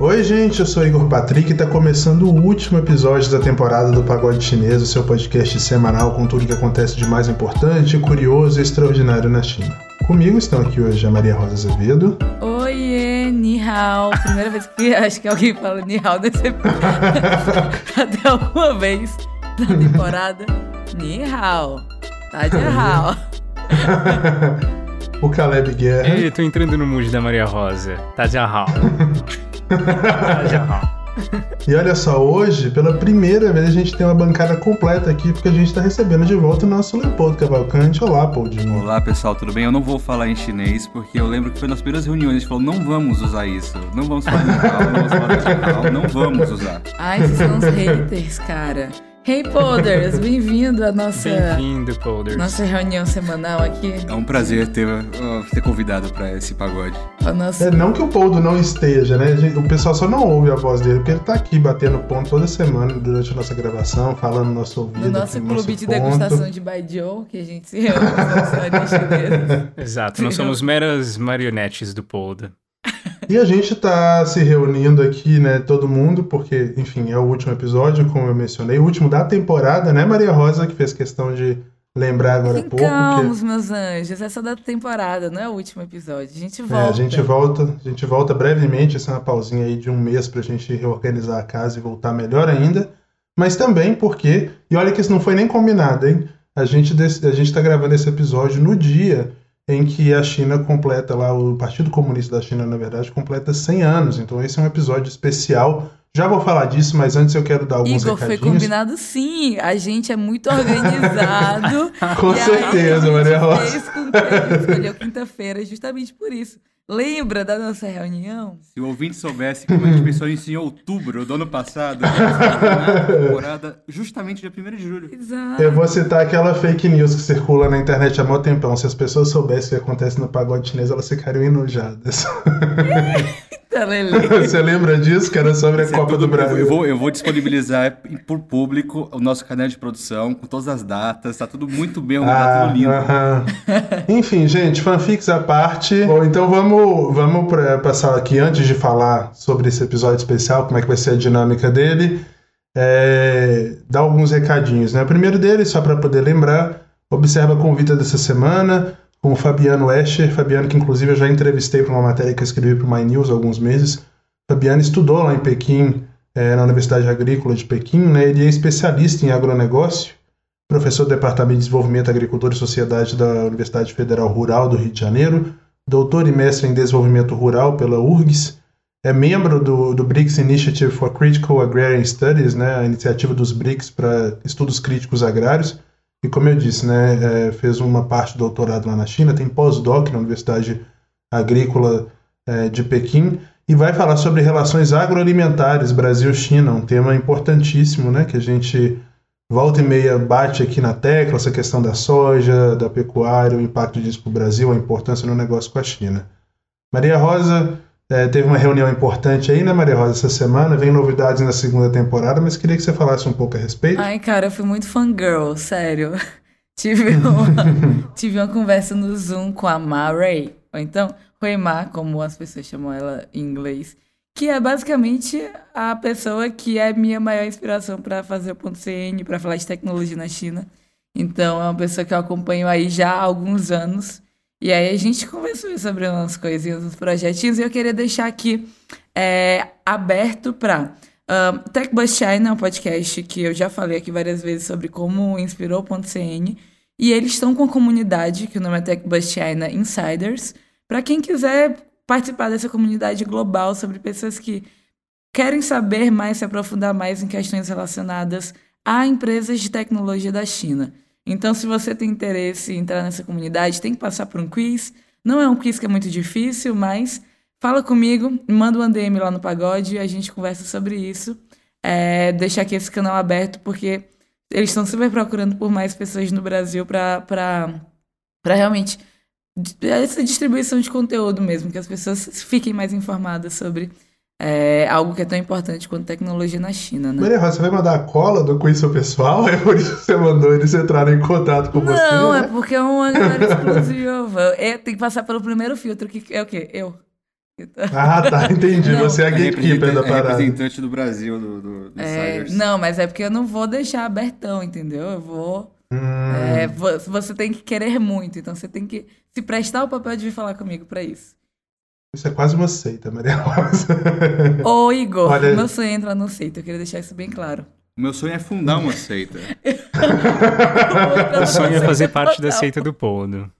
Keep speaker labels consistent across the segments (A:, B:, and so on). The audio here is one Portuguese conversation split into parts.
A: Oi, gente, eu sou Igor Patrick e está começando o último episódio da temporada do Pagode Chinês, o seu podcast semanal com tudo que acontece de mais importante, curioso e extraordinário na China. Comigo estão aqui hoje a Maria Rosa Azevedo.
B: Oiê, ni hao. Primeira vez que acho que alguém fala ni hao nesse Até alguma vez na temporada. Ni hao. Tá de hao.
A: o Caleb Guerra.
C: Ei, tô entrando no mood da Maria Rosa. Tá de hao.
A: E olha só, hoje, pela primeira vez, a gente tem uma bancada completa aqui, porque a gente está recebendo de volta o nosso Leopoldo Cavalcante. Olá, Poldinho.
D: Olá, pessoal, tudo bem? Eu não vou falar em chinês, porque eu lembro que foi nas primeiras reuniões, a gente falou, não vamos usar isso, não vamos falar em não vamos falar em não vamos usar.
B: Ai, vocês são os haters, cara. Hey Polders, bem-vindo à nossa
C: Bem-vindo, Polders.
B: nossa reunião semanal aqui.
D: É um prazer ter, uh, ter convidado para esse pagode.
B: Nossa...
A: É, não que o Poldo não esteja, né? O pessoal só não ouve a voz dele, porque ele tá aqui batendo ponto toda semana durante a nossa gravação, falando no nosso ouvido.
B: No nosso clube nosso de ponto. degustação de Baijiu, que a gente se reúne com
C: Exato, nós somos meras marionetes do Poldo.
A: E a gente está se reunindo aqui, né, todo mundo, porque, enfim, é o último episódio, como eu mencionei, o último da temporada, né, Maria Rosa, que fez questão de lembrar agora há pouco.
B: Vamos, que... meus anjos, essa é da temporada, não é o último episódio. A gente volta.
A: É, a gente volta, a gente volta brevemente, essa é uma pausinha aí de um mês pra gente reorganizar a casa e voltar melhor ainda. Mas também porque, e olha que isso não foi nem combinado, hein? A gente, a gente tá gravando esse episódio no dia em que a China completa lá, o Partido Comunista da China, na verdade, completa 100 anos. Então esse é um episódio especial. Já vou falar disso, mas antes eu quero dar alguns
B: Igor,
A: recadinhos.
B: foi combinado sim. A gente é muito organizado.
A: com certeza, Maria Rosa.
B: Fez com que escolheu quinta-feira justamente por isso. Lembra da nossa reunião?
D: Se o ouvinte soubesse como a gente pensou isso em outubro do ano passado, na temporada, justamente dia 1 de julho.
B: Exato.
A: Eu vou citar aquela fake news que circula na internet há muito tempão. Se as pessoas soubessem o que acontece no pagode chinês, elas ficariam enojadas. Você lembra disso, que era sobre a Isso é Copa é do Brasil?
D: Eu vou, eu vou disponibilizar por público o nosso canal de produção, com todas as datas, tá tudo muito bem, tá ah, tudo lindo. Uh
A: -huh. Enfim, gente, fanfics à parte. Bom, então vamos, vamos pra, passar aqui, antes de falar sobre esse episódio especial, como é que vai ser a dinâmica dele, é, dar alguns recadinhos. Né? O primeiro dele, só para poder lembrar, observa a convite dessa semana com o Fabiano Escher. Fabiano, que inclusive eu já entrevistei para uma matéria que eu escrevi para o My News há alguns meses. Fabiano estudou lá em Pequim, é, na Universidade Agrícola de Pequim. Né? Ele é especialista em agronegócio, professor do Departamento de Desenvolvimento, Agricultura e Sociedade da Universidade Federal Rural do Rio de Janeiro, doutor e mestre em Desenvolvimento Rural pela URGS, é membro do, do BRICS Initiative for Critical Agrarian Studies, né, a iniciativa dos BRICS para estudos críticos agrários, e como eu disse, né, é, fez uma parte do doutorado lá na China, tem pós-doc na Universidade Agrícola é, de Pequim e vai falar sobre relações agroalimentares Brasil-China, um tema importantíssimo, né, que a gente volta e meia bate aqui na tecla, essa questão da soja, da pecuária, o impacto disso para o Brasil, a importância no negócio com a China. Maria Rosa é, teve uma reunião importante aí, né, Maria Rosa, essa semana. Vem novidades na segunda temporada, mas queria que você falasse um pouco a respeito.
B: Ai, cara, eu fui muito fangirl, sério. tive, uma, tive uma conversa no Zoom com a Ma Ray, ou então Ma, como as pessoas chamam ela em inglês, que é basicamente a pessoa que é minha maior inspiração para fazer o ponto CN, para falar de tecnologia na China. Então, é uma pessoa que eu acompanho aí já há alguns anos. E aí a gente conversou sobre umas coisinhas, uns projetinhos, e eu queria deixar aqui é, aberto para uh, Tech Bus China, um podcast que eu já falei aqui várias vezes sobre como inspirou o .cn, e eles estão com a comunidade, que o nome é Tech Bus China Insiders, para quem quiser participar dessa comunidade global sobre pessoas que querem saber mais, se aprofundar mais em questões relacionadas a empresas de tecnologia da China. Então, se você tem interesse em entrar nessa comunidade, tem que passar por um quiz. Não é um quiz que é muito difícil, mas fala comigo, manda um DM lá no Pagode e a gente conversa sobre isso. É, deixar aqui esse canal aberto, porque eles estão super procurando por mais pessoas no Brasil para realmente essa distribuição de conteúdo mesmo, que as pessoas fiquem mais informadas sobre é algo que é tão importante quanto tecnologia na China, né?
A: Maria Rosa, você vai mandar a cola do quiz pessoal? É por isso que você mandou eles entrarem em contato com
B: Não,
A: você?
B: Não, é porque é uma galera exclusiva. É, tem que passar pelo primeiro filtro, que é o quê? Eu.
A: Ah, tá, entendi. Não, Você é a gatekeeper da parada.
D: representante do Brasil do, do, do
B: é, Não, mas é porque eu não vou deixar abertão, entendeu? Eu vou. Hum. É, você tem que querer muito, então você tem que se prestar o papel de vir falar comigo para isso.
A: Isso é quase uma seita, Maria Rosa.
B: Ô, Igor, Olha... meu sonho é entrar no seita, eu queria deixar isso bem claro.
D: O meu sonho é fundar uma seita.
C: o sonho é fazer parte da seita do Poldo.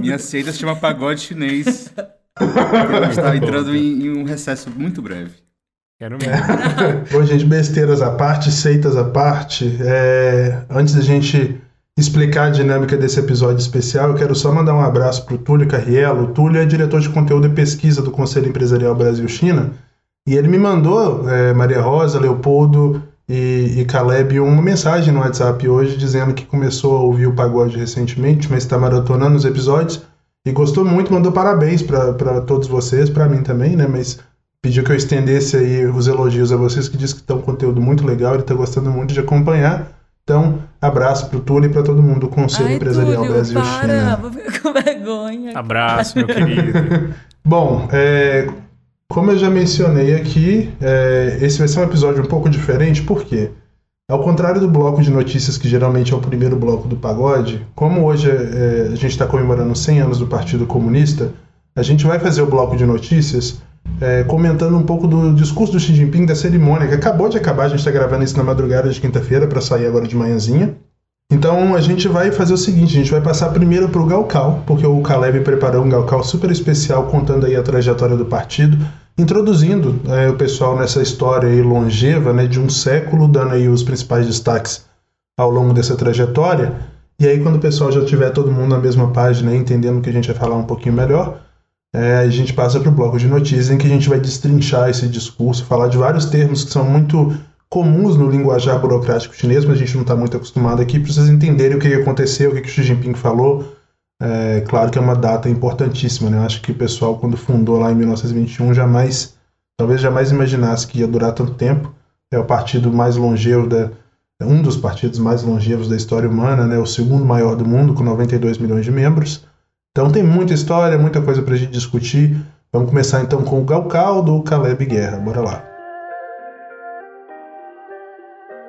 D: Minha seita se chama Pagode Chinês. Está entrando em, em, um recesso muito breve.
C: Quero mesmo.
A: Bom, gente, besteiras à parte, seitas à parte. É... Antes da gente explicar a dinâmica desse episódio especial, eu quero só mandar um abraço para o Túlio Carriello. O Túlio é diretor de conteúdo e pesquisa do Conselho Empresarial Brasil-China. E ele me mandou, é, Maria Rosa, Leopoldo e, e Caleb, uma mensagem no WhatsApp hoje dizendo que começou a ouvir o pagode recentemente, mas está maratonando os episódios e gostou muito, mandou parabéns para todos vocês, para mim também, né? Mas pediu que eu estendesse aí os elogios a vocês, que diz que está um conteúdo muito legal, ele está gostando muito de acompanhar. Então, abraço pro Túlio e para todo mundo do Conselho Ai, Empresarial
B: Túlio,
A: Brasil
B: para, China. Vou ficar com vergonha.
C: Abraço, meu querido.
A: Bom, é, como eu já mencionei aqui, é, esse vai ser um episódio um pouco diferente, por quê? Ao contrário do bloco de notícias, que geralmente é o primeiro bloco do pagode, como hoje é, a gente está comemorando 100 anos do Partido Comunista, a gente vai fazer o bloco de notícias é, comentando um pouco do discurso do Xi Jinping, da cerimônia, que acabou de acabar, a gente está gravando isso na madrugada de quinta-feira para sair agora de manhãzinha. Então a gente vai fazer o seguinte, a gente vai passar primeiro para o Galcal, porque o Caleb preparou um Galcal super especial contando aí a trajetória do partido, introduzindo é, o pessoal nessa história aí longeva, né, de um século, dando aí os principais destaques ao longo dessa trajetória. E aí quando o pessoal já tiver todo mundo na mesma página, entendendo que a gente vai falar um pouquinho melhor, é, a gente passa para o bloco de notícias em que a gente vai destrinchar esse discurso, falar de vários termos que são muito comuns no linguajar burocrático chinês, mas a gente não está muito acostumado aqui, para vocês entenderem o que aconteceu, o que, que Xi Jinping falou. É, claro que é uma data importantíssima, né? Acho que o pessoal, quando fundou lá em 1921, jamais, talvez jamais imaginasse que ia durar tanto tempo. É o partido mais longevo da, um dos partidos mais longevos da história humana, né? O segundo maior do mundo, com 92 milhões de membros. Então tem muita história, muita coisa para a gente discutir. Vamos começar então com o Galcal do Caleb Guerra. Bora lá.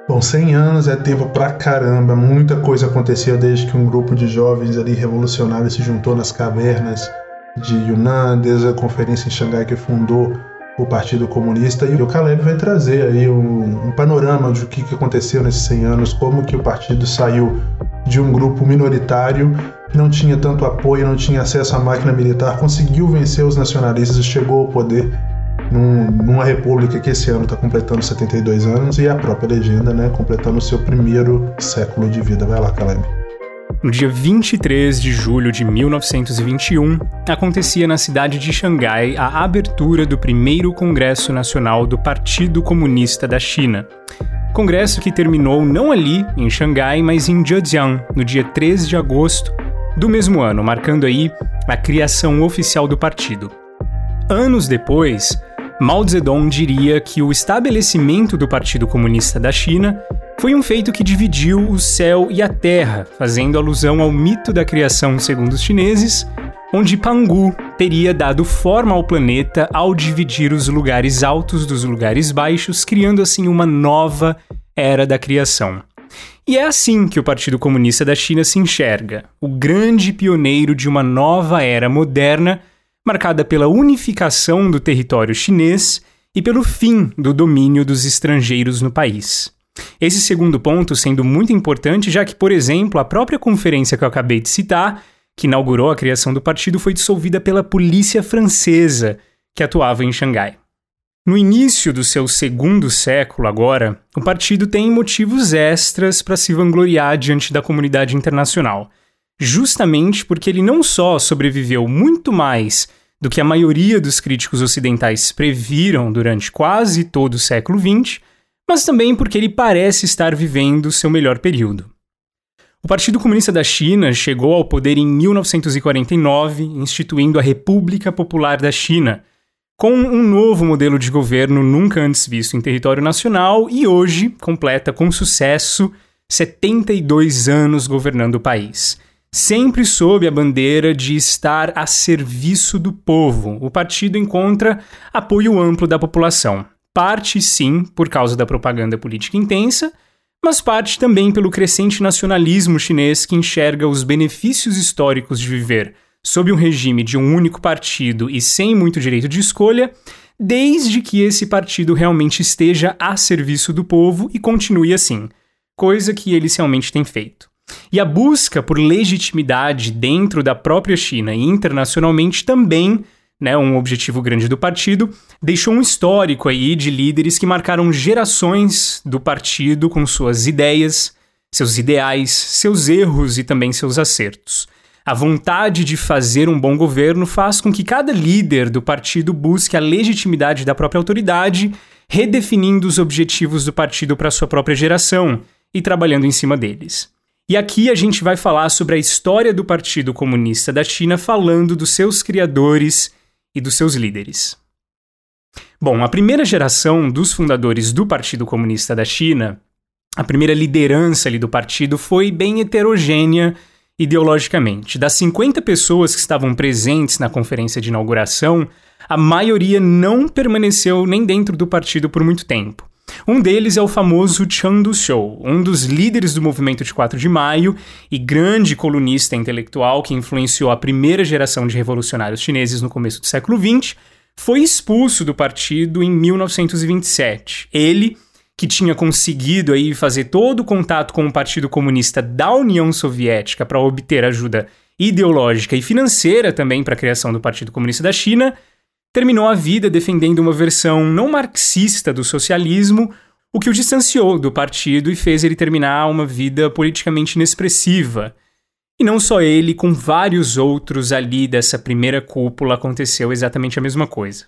A: Bom, 100 anos é tempo pra caramba, muita coisa aconteceu desde que um grupo de jovens ali revolucionários se juntou nas cavernas de Yunnan, desde a conferência em Xangai que fundou o Partido Comunista, e o Caleb vai trazer aí um, um panorama do que, que aconteceu nesses 100 anos, como que o partido saiu de um grupo minoritário não tinha tanto apoio, não tinha acesso à máquina militar, conseguiu vencer os nacionalistas e chegou ao poder num, numa república que esse ano está completando 72 anos e a própria legenda, né, completando o seu primeiro século de vida. Vai lá, Caleb.
C: No dia 23 de julho de 1921, acontecia na cidade de Xangai a abertura do primeiro Congresso Nacional do Partido Comunista da China. Congresso que terminou não ali, em Xangai, mas em Zhejiang, no dia 3 de agosto do mesmo ano, marcando aí a criação oficial do partido. Anos depois, Mao Zedong diria que o estabelecimento do Partido Comunista da China foi um feito que dividiu o céu e a terra, fazendo alusão ao mito da criação segundo os chineses, onde Pangu teria dado forma ao planeta ao dividir os lugares altos dos lugares baixos, criando assim uma nova era da criação. E é assim que o Partido Comunista da China se enxerga, o grande pioneiro de uma nova era moderna, marcada pela unificação do território chinês e pelo fim do domínio dos estrangeiros no país. Esse segundo ponto sendo muito importante, já que, por exemplo, a própria conferência que eu acabei de citar, que inaugurou a criação do partido, foi dissolvida pela polícia francesa, que atuava em Xangai. No início do seu segundo século, agora, o partido tem motivos extras para se vangloriar diante da comunidade internacional, justamente porque ele não só sobreviveu muito mais do que a maioria dos críticos ocidentais previram durante quase todo o século XX, mas também porque ele parece estar vivendo seu melhor período. O Partido Comunista da China chegou ao poder em 1949, instituindo a República Popular da China com um novo modelo de governo nunca antes visto em território nacional e hoje completa com sucesso 72 anos governando o país. sempre sob a bandeira de estar a serviço do povo. O partido encontra apoio amplo da população. Parte, sim, por causa da propaganda política intensa, mas parte também pelo crescente nacionalismo chinês que enxerga os benefícios históricos de viver sob um regime de um único partido e sem muito direito de escolha, desde que esse partido realmente esteja a serviço do povo e continue assim, coisa que eles realmente têm feito. E a busca por legitimidade dentro da própria China e internacionalmente também, né, um objetivo grande do partido, deixou um histórico aí de líderes que marcaram gerações do partido com suas ideias, seus ideais, seus erros e também seus acertos. A vontade de fazer um bom governo faz com que cada líder do partido busque a legitimidade da própria autoridade, redefinindo os objetivos do partido para sua própria geração e trabalhando em cima deles. E aqui a gente vai falar sobre a história do Partido Comunista da China, falando dos seus criadores e dos seus líderes. Bom, a primeira geração dos fundadores do Partido Comunista da China, a primeira liderança ali do partido, foi bem heterogênea ideologicamente. Das 50 pessoas que estavam presentes na conferência de inauguração, a maioria não permaneceu nem dentro do partido por muito tempo. Um deles é o famoso Chang Du-shou, um dos líderes do movimento de 4 de maio e grande colunista intelectual que influenciou a primeira geração de revolucionários chineses no começo do século XX, foi expulso do partido em 1927. Ele que tinha conseguido aí fazer todo o contato com o Partido Comunista da União Soviética para obter ajuda ideológica e financeira também para a criação do Partido Comunista da China, terminou a vida defendendo uma versão não marxista do socialismo, o que o distanciou do partido e fez ele terminar uma vida politicamente inexpressiva. E não só ele, com vários outros ali dessa primeira cúpula aconteceu exatamente a mesma coisa.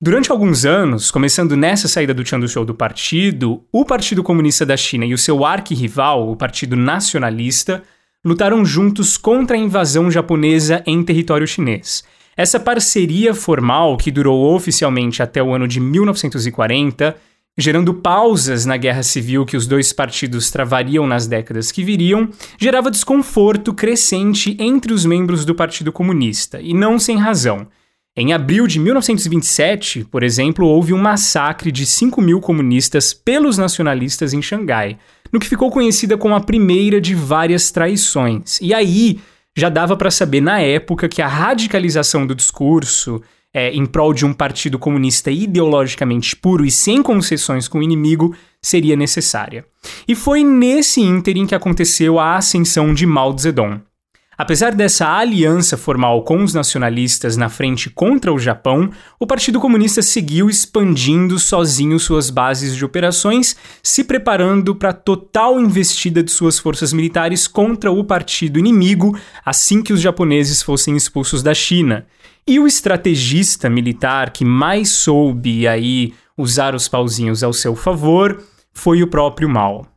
C: Durante alguns anos, começando nessa saída do Chan Show do partido, o Partido Comunista da China e o seu arquirrival, o Partido Nacionalista, lutaram juntos contra a invasão japonesa em território chinês. Essa parceria formal, que durou oficialmente até o ano de 1940, gerando pausas na guerra civil que os dois partidos travariam nas décadas que viriam, gerava desconforto crescente entre os membros do Partido Comunista, e não sem razão. Em abril de 1927, por exemplo, houve um massacre de 5 mil comunistas pelos nacionalistas em Xangai, no que ficou conhecida como a primeira de várias traições. E aí já dava para saber na época que a radicalização do discurso é, em prol de um partido comunista ideologicamente puro e sem concessões com o inimigo seria necessária. E foi nesse ínterim que aconteceu a ascensão de Mao Zedong. Apesar dessa aliança formal com os nacionalistas na frente contra o Japão, o Partido Comunista seguiu expandindo sozinho suas bases de operações, se preparando para a total investida de suas forças militares contra o partido inimigo assim que os japoneses fossem expulsos da China. E o estrategista militar que mais soube aí usar os pauzinhos ao seu favor foi o próprio Mao.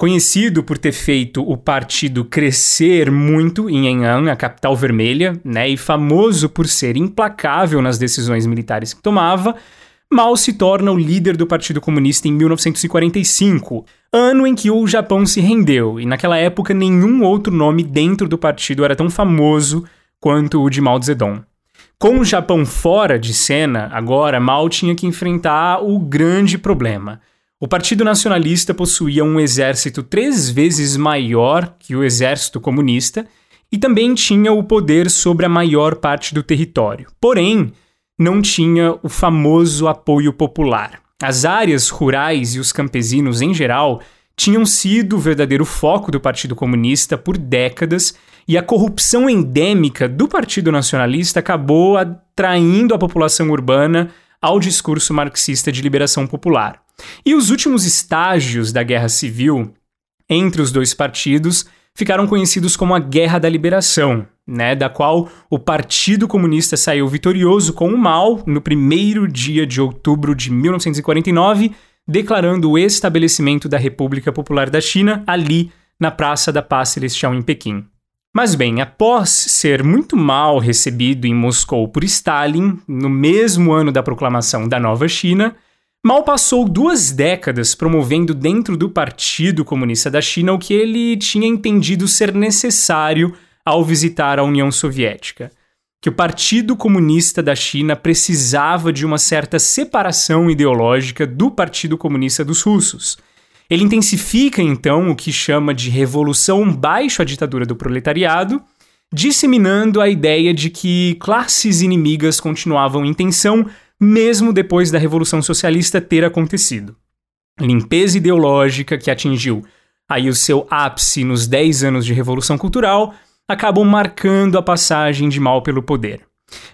C: Conhecido por ter feito o partido crescer muito em Yan'an, a capital vermelha, né, e famoso por ser implacável nas decisões militares que tomava, Mao se torna o líder do Partido Comunista em 1945, ano em que o Japão se rendeu, e naquela época nenhum outro nome dentro do partido era tão famoso quanto o de Mao Zedong. Com o Japão fora de cena, agora Mao tinha que enfrentar o grande problema o Partido Nacionalista possuía um exército três vezes maior que o exército comunista e também tinha o poder sobre a maior parte do território. Porém, não tinha o famoso apoio popular. As áreas rurais e os campesinos em geral tinham sido o verdadeiro foco do Partido Comunista por décadas e a corrupção endêmica do Partido Nacionalista acabou atraindo a população urbana ao discurso marxista de liberação popular. E os últimos estágios da Guerra Civil entre os dois partidos ficaram conhecidos como a Guerra da Liberação, né, da qual o Partido Comunista saiu vitorioso com o Mao no primeiro dia de outubro de 1949, declarando o estabelecimento da República Popular da China ali na Praça da Paz Celestial em Pequim. Mas bem, após ser muito mal recebido em Moscou por Stalin, no mesmo ano da proclamação da Nova China, Mao passou duas décadas promovendo dentro do Partido Comunista da China o que ele tinha entendido ser necessário ao visitar a União Soviética. Que o Partido Comunista da China precisava de uma certa separação ideológica do Partido Comunista dos Russos. Ele intensifica então o que chama de revolução baixo a ditadura do proletariado, disseminando a ideia de que classes inimigas continuavam em tensão mesmo depois da Revolução Socialista ter acontecido. Limpeza ideológica que atingiu aí o seu ápice nos 10 anos de Revolução Cultural acabou marcando a passagem de Mao pelo poder.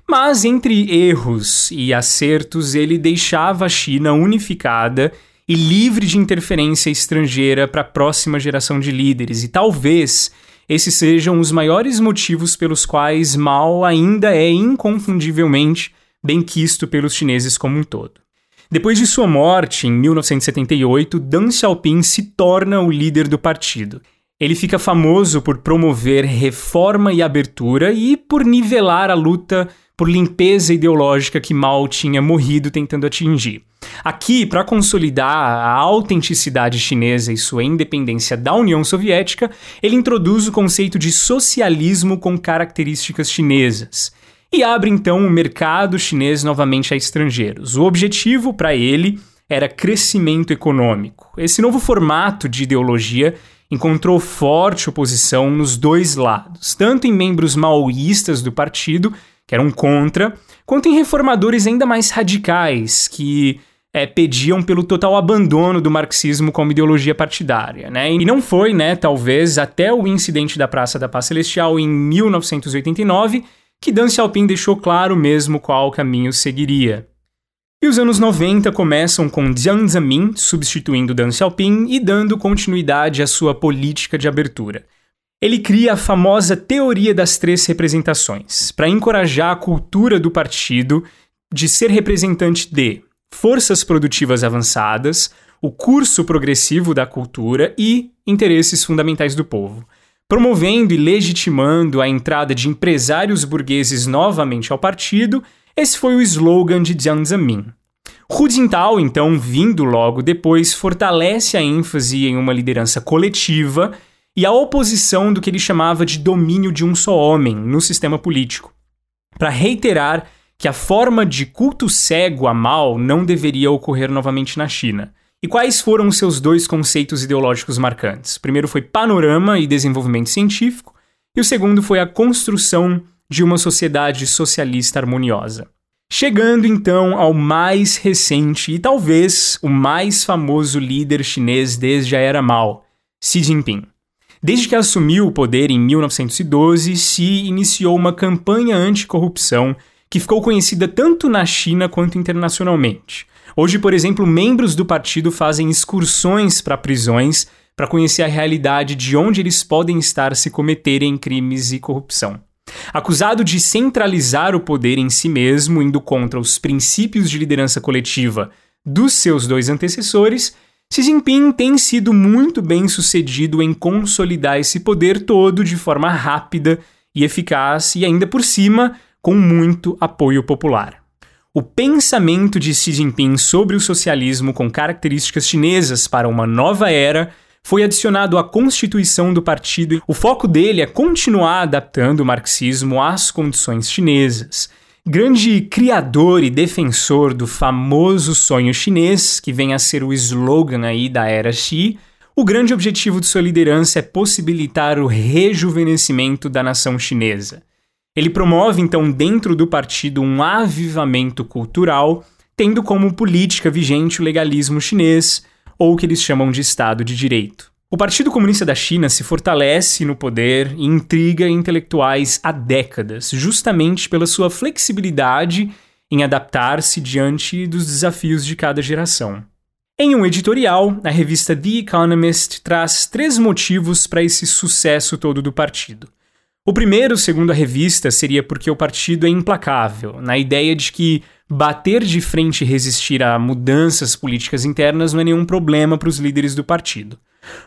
C: Mas entre erros e acertos, ele deixava a China unificada e livre de interferência estrangeira para a próxima geração de líderes, e talvez esses sejam os maiores motivos pelos quais Mao ainda é inconfundivelmente bem quisto pelos chineses como um todo. Depois de sua morte, em 1978, Deng Xiaoping se torna o líder do partido. Ele fica famoso por promover reforma e abertura e por nivelar a luta por limpeza ideológica que Mao tinha morrido tentando atingir. Aqui, para consolidar a autenticidade chinesa e sua independência da União Soviética, ele introduz o conceito de socialismo com características chinesas e abre então o mercado chinês novamente a estrangeiros. O objetivo para ele era crescimento econômico. Esse novo formato de ideologia encontrou forte oposição nos dois lados, tanto em membros maoístas do partido, que eram contra, quanto em reformadores ainda mais radicais, que é, pediam pelo total abandono do marxismo como ideologia partidária. Né? E não foi, né, talvez, até o incidente da Praça da Paz Celestial em 1989 que Deng Xiaoping deixou claro mesmo qual caminho seguiria. E os anos 90 começam com Jiang Zemin substituindo Deng Xiaoping e dando continuidade à sua política de abertura. Ele cria a famosa teoria das três representações, para encorajar a cultura do partido de ser representante de forças produtivas avançadas, o curso progressivo da cultura e interesses fundamentais do povo promovendo e legitimando a entrada de empresários burgueses novamente ao partido, esse foi o slogan de Jiang Zemin. Hu Jintao, então, vindo logo depois, fortalece a ênfase em uma liderança coletiva e a oposição do que ele chamava de domínio de um só homem no sistema político, para reiterar que a forma de culto cego a Mao não deveria ocorrer novamente na China. E quais foram os seus dois conceitos ideológicos marcantes? O primeiro foi panorama e desenvolvimento científico, e o segundo foi a construção de uma sociedade socialista harmoniosa. Chegando então ao mais recente e talvez o mais famoso líder chinês desde a era Mao, Xi Jinping. Desde que assumiu o poder em 1912, Xi iniciou uma campanha anticorrupção que ficou conhecida tanto na China quanto internacionalmente. Hoje, por exemplo, membros do partido fazem excursões para prisões para conhecer a realidade de onde eles podem estar se cometerem crimes e corrupção. Acusado de centralizar o poder em si mesmo, indo contra os princípios de liderança coletiva dos seus dois antecessores, Xi Jinping tem sido muito bem sucedido em consolidar esse poder todo de forma rápida e eficaz e ainda por cima com muito apoio popular. O pensamento de Xi Jinping sobre o socialismo com características chinesas para uma nova era foi adicionado à constituição do partido. O foco dele é continuar adaptando o marxismo às condições chinesas. Grande criador e defensor do famoso sonho chinês, que vem a ser o slogan aí da era Xi, o grande objetivo de sua liderança é possibilitar o rejuvenescimento da nação chinesa. Ele promove, então, dentro do partido um avivamento cultural, tendo como política vigente o legalismo chinês, ou o que eles chamam de Estado de Direito. O Partido Comunista da China se fortalece no poder e intriga intelectuais há décadas, justamente pela sua flexibilidade em adaptar-se diante dos desafios de cada geração. Em um editorial, a revista The Economist traz três motivos para esse sucesso todo do partido. O primeiro, segundo a revista, seria porque o partido é implacável, na ideia de que bater de frente e resistir a mudanças políticas internas não é nenhum problema para os líderes do partido.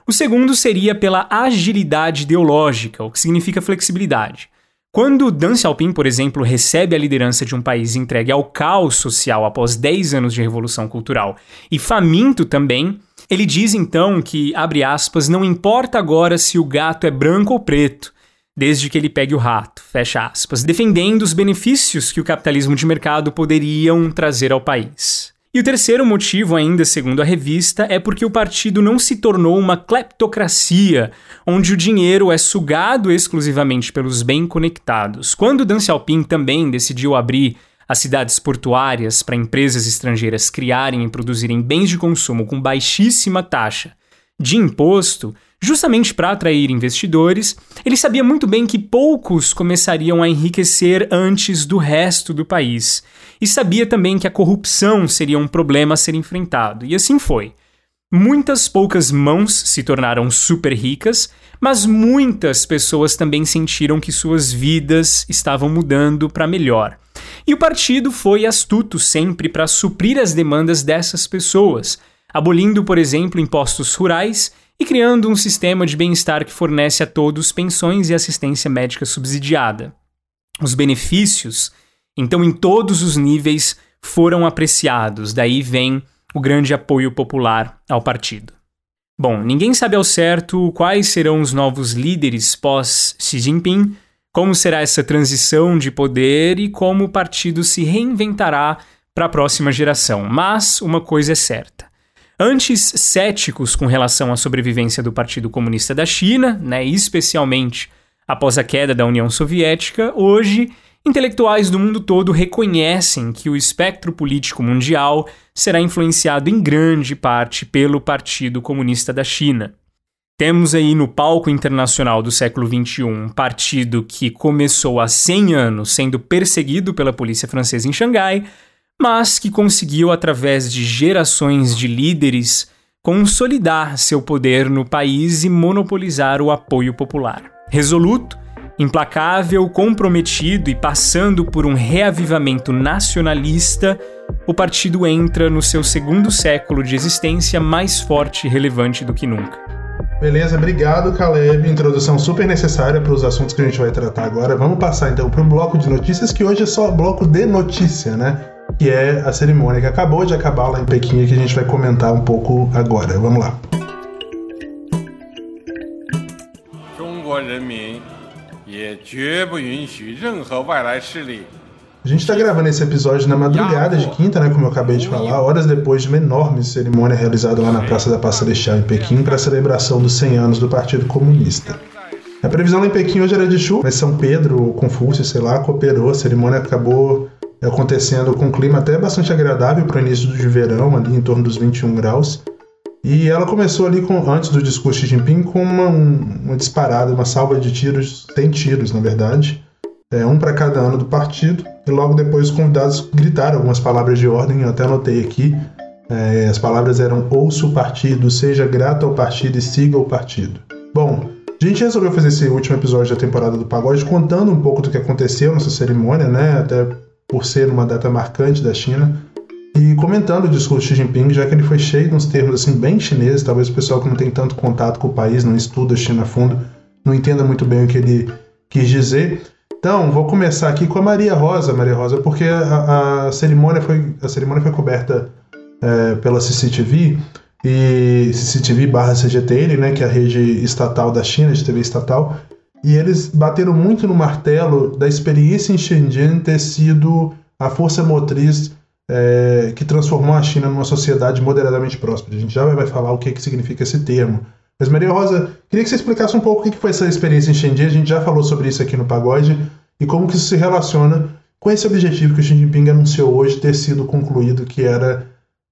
C: O segundo seria pela agilidade ideológica, o que significa flexibilidade. Quando Deng Xiaoping, por exemplo, recebe a liderança de um país entregue ao caos social após 10 anos de revolução cultural e faminto também, ele diz então que, abre aspas, não importa agora se o gato é branco ou preto, desde que ele pegue o rato, fecha aspas, defendendo os benefícios que o capitalismo de mercado poderiam trazer ao país. E o terceiro motivo, ainda segundo a revista, é porque o partido não se tornou uma cleptocracia, onde o dinheiro é sugado exclusivamente pelos bem conectados. Quando Deng Xiaoping também decidiu abrir as cidades portuárias para empresas estrangeiras criarem e produzirem bens de consumo com baixíssima taxa de imposto, justamente para atrair investidores, ele sabia muito bem que poucos começariam a enriquecer antes do resto do país. E sabia também que a corrupção seria um problema a ser enfrentado. E assim foi. Muitas poucas mãos se tornaram super ricas, mas muitas pessoas também sentiram que suas vidas estavam mudando para melhor. E o partido foi astuto sempre para suprir as demandas dessas pessoas, abolindo, por exemplo, impostos rurais e criando um sistema de bem-estar que fornece a todos pensões e assistência médica subsidiada. Os benefícios, então, em todos os níveis, foram apreciados, daí vem o grande apoio popular ao partido. Bom, ninguém sabe ao certo quais serão os novos líderes pós Xi Jinping, como será essa transição de poder e como o partido se reinventará para a próxima geração. Mas uma coisa é certa: Antes céticos com relação à sobrevivência do Partido Comunista da China, né, especialmente após a queda da União Soviética, hoje intelectuais do mundo todo reconhecem que o espectro político mundial será influenciado em grande parte pelo Partido Comunista da China. Temos aí no palco internacional do século XXI um partido que começou há 100 anos sendo perseguido pela polícia francesa em Xangai, mas que conseguiu, através de gerações de líderes, consolidar seu poder no país e monopolizar o apoio popular. Resoluto, implacável, comprometido e passando por um reavivamento nacionalista, o partido entra no seu segundo século de existência mais forte e relevante do que nunca.
A: Beleza, obrigado, Caleb. Introdução super necessária para os assuntos que a gente vai tratar agora. Vamos passar então para o bloco de notícias, que hoje é só bloco de notícia, né? Que é a cerimônia que acabou de acabar lá em Pequim e que a gente vai comentar um pouco agora. Vamos lá. A gente está gravando esse episódio na madrugada de quinta, né, como eu acabei de falar, horas depois de uma enorme cerimônia realizada lá na Praça da Paz Celestial em Pequim para a celebração dos 100 anos do Partido Comunista. A previsão lá em Pequim hoje era de chuva, mas São Pedro, Confúcio, sei lá, cooperou, a cerimônia acabou acontecendo com um clima até bastante agradável para o início de verão, ali em torno dos 21 graus. E ela começou ali com, antes do discurso de Jinping com uma, uma disparada, uma salva de tiros, 100 tiros na verdade, é, um para cada ano do partido. E logo depois os convidados gritaram algumas palavras de ordem, eu até anotei aqui. É, as palavras eram ouça o partido, seja grato ao partido e siga o partido. Bom, a gente resolveu fazer esse último episódio da temporada do Pagode contando um pouco do que aconteceu nessa cerimônia, né? Até por ser uma data marcante da China, e comentando o discurso de Xi Jinping, já que ele foi cheio de uns termos assim bem chineses, talvez o pessoal que não tem tanto contato com o país, não estuda a China a fundo, não entenda muito bem o que ele quis dizer. Então, vou começar aqui com a Maria Rosa, Maria Rosa, porque a, a cerimônia foi a cerimônia foi coberta é, pela CCTV e CCTV barra CGTN, né, que é a rede estatal da China, de TV estatal, e eles bateram muito no martelo da experiência em Shenzhen ter sido a força motriz é, que transformou a China numa sociedade moderadamente próspera. A gente já vai falar o que, que significa esse termo. Mas, Maria Rosa, queria que você explicasse um pouco o que foi essa experiência em Shenzhen. A gente já falou sobre isso aqui no Pagode e como que isso se relaciona com esse objetivo que o Xi Jinping anunciou hoje ter sido concluído, que era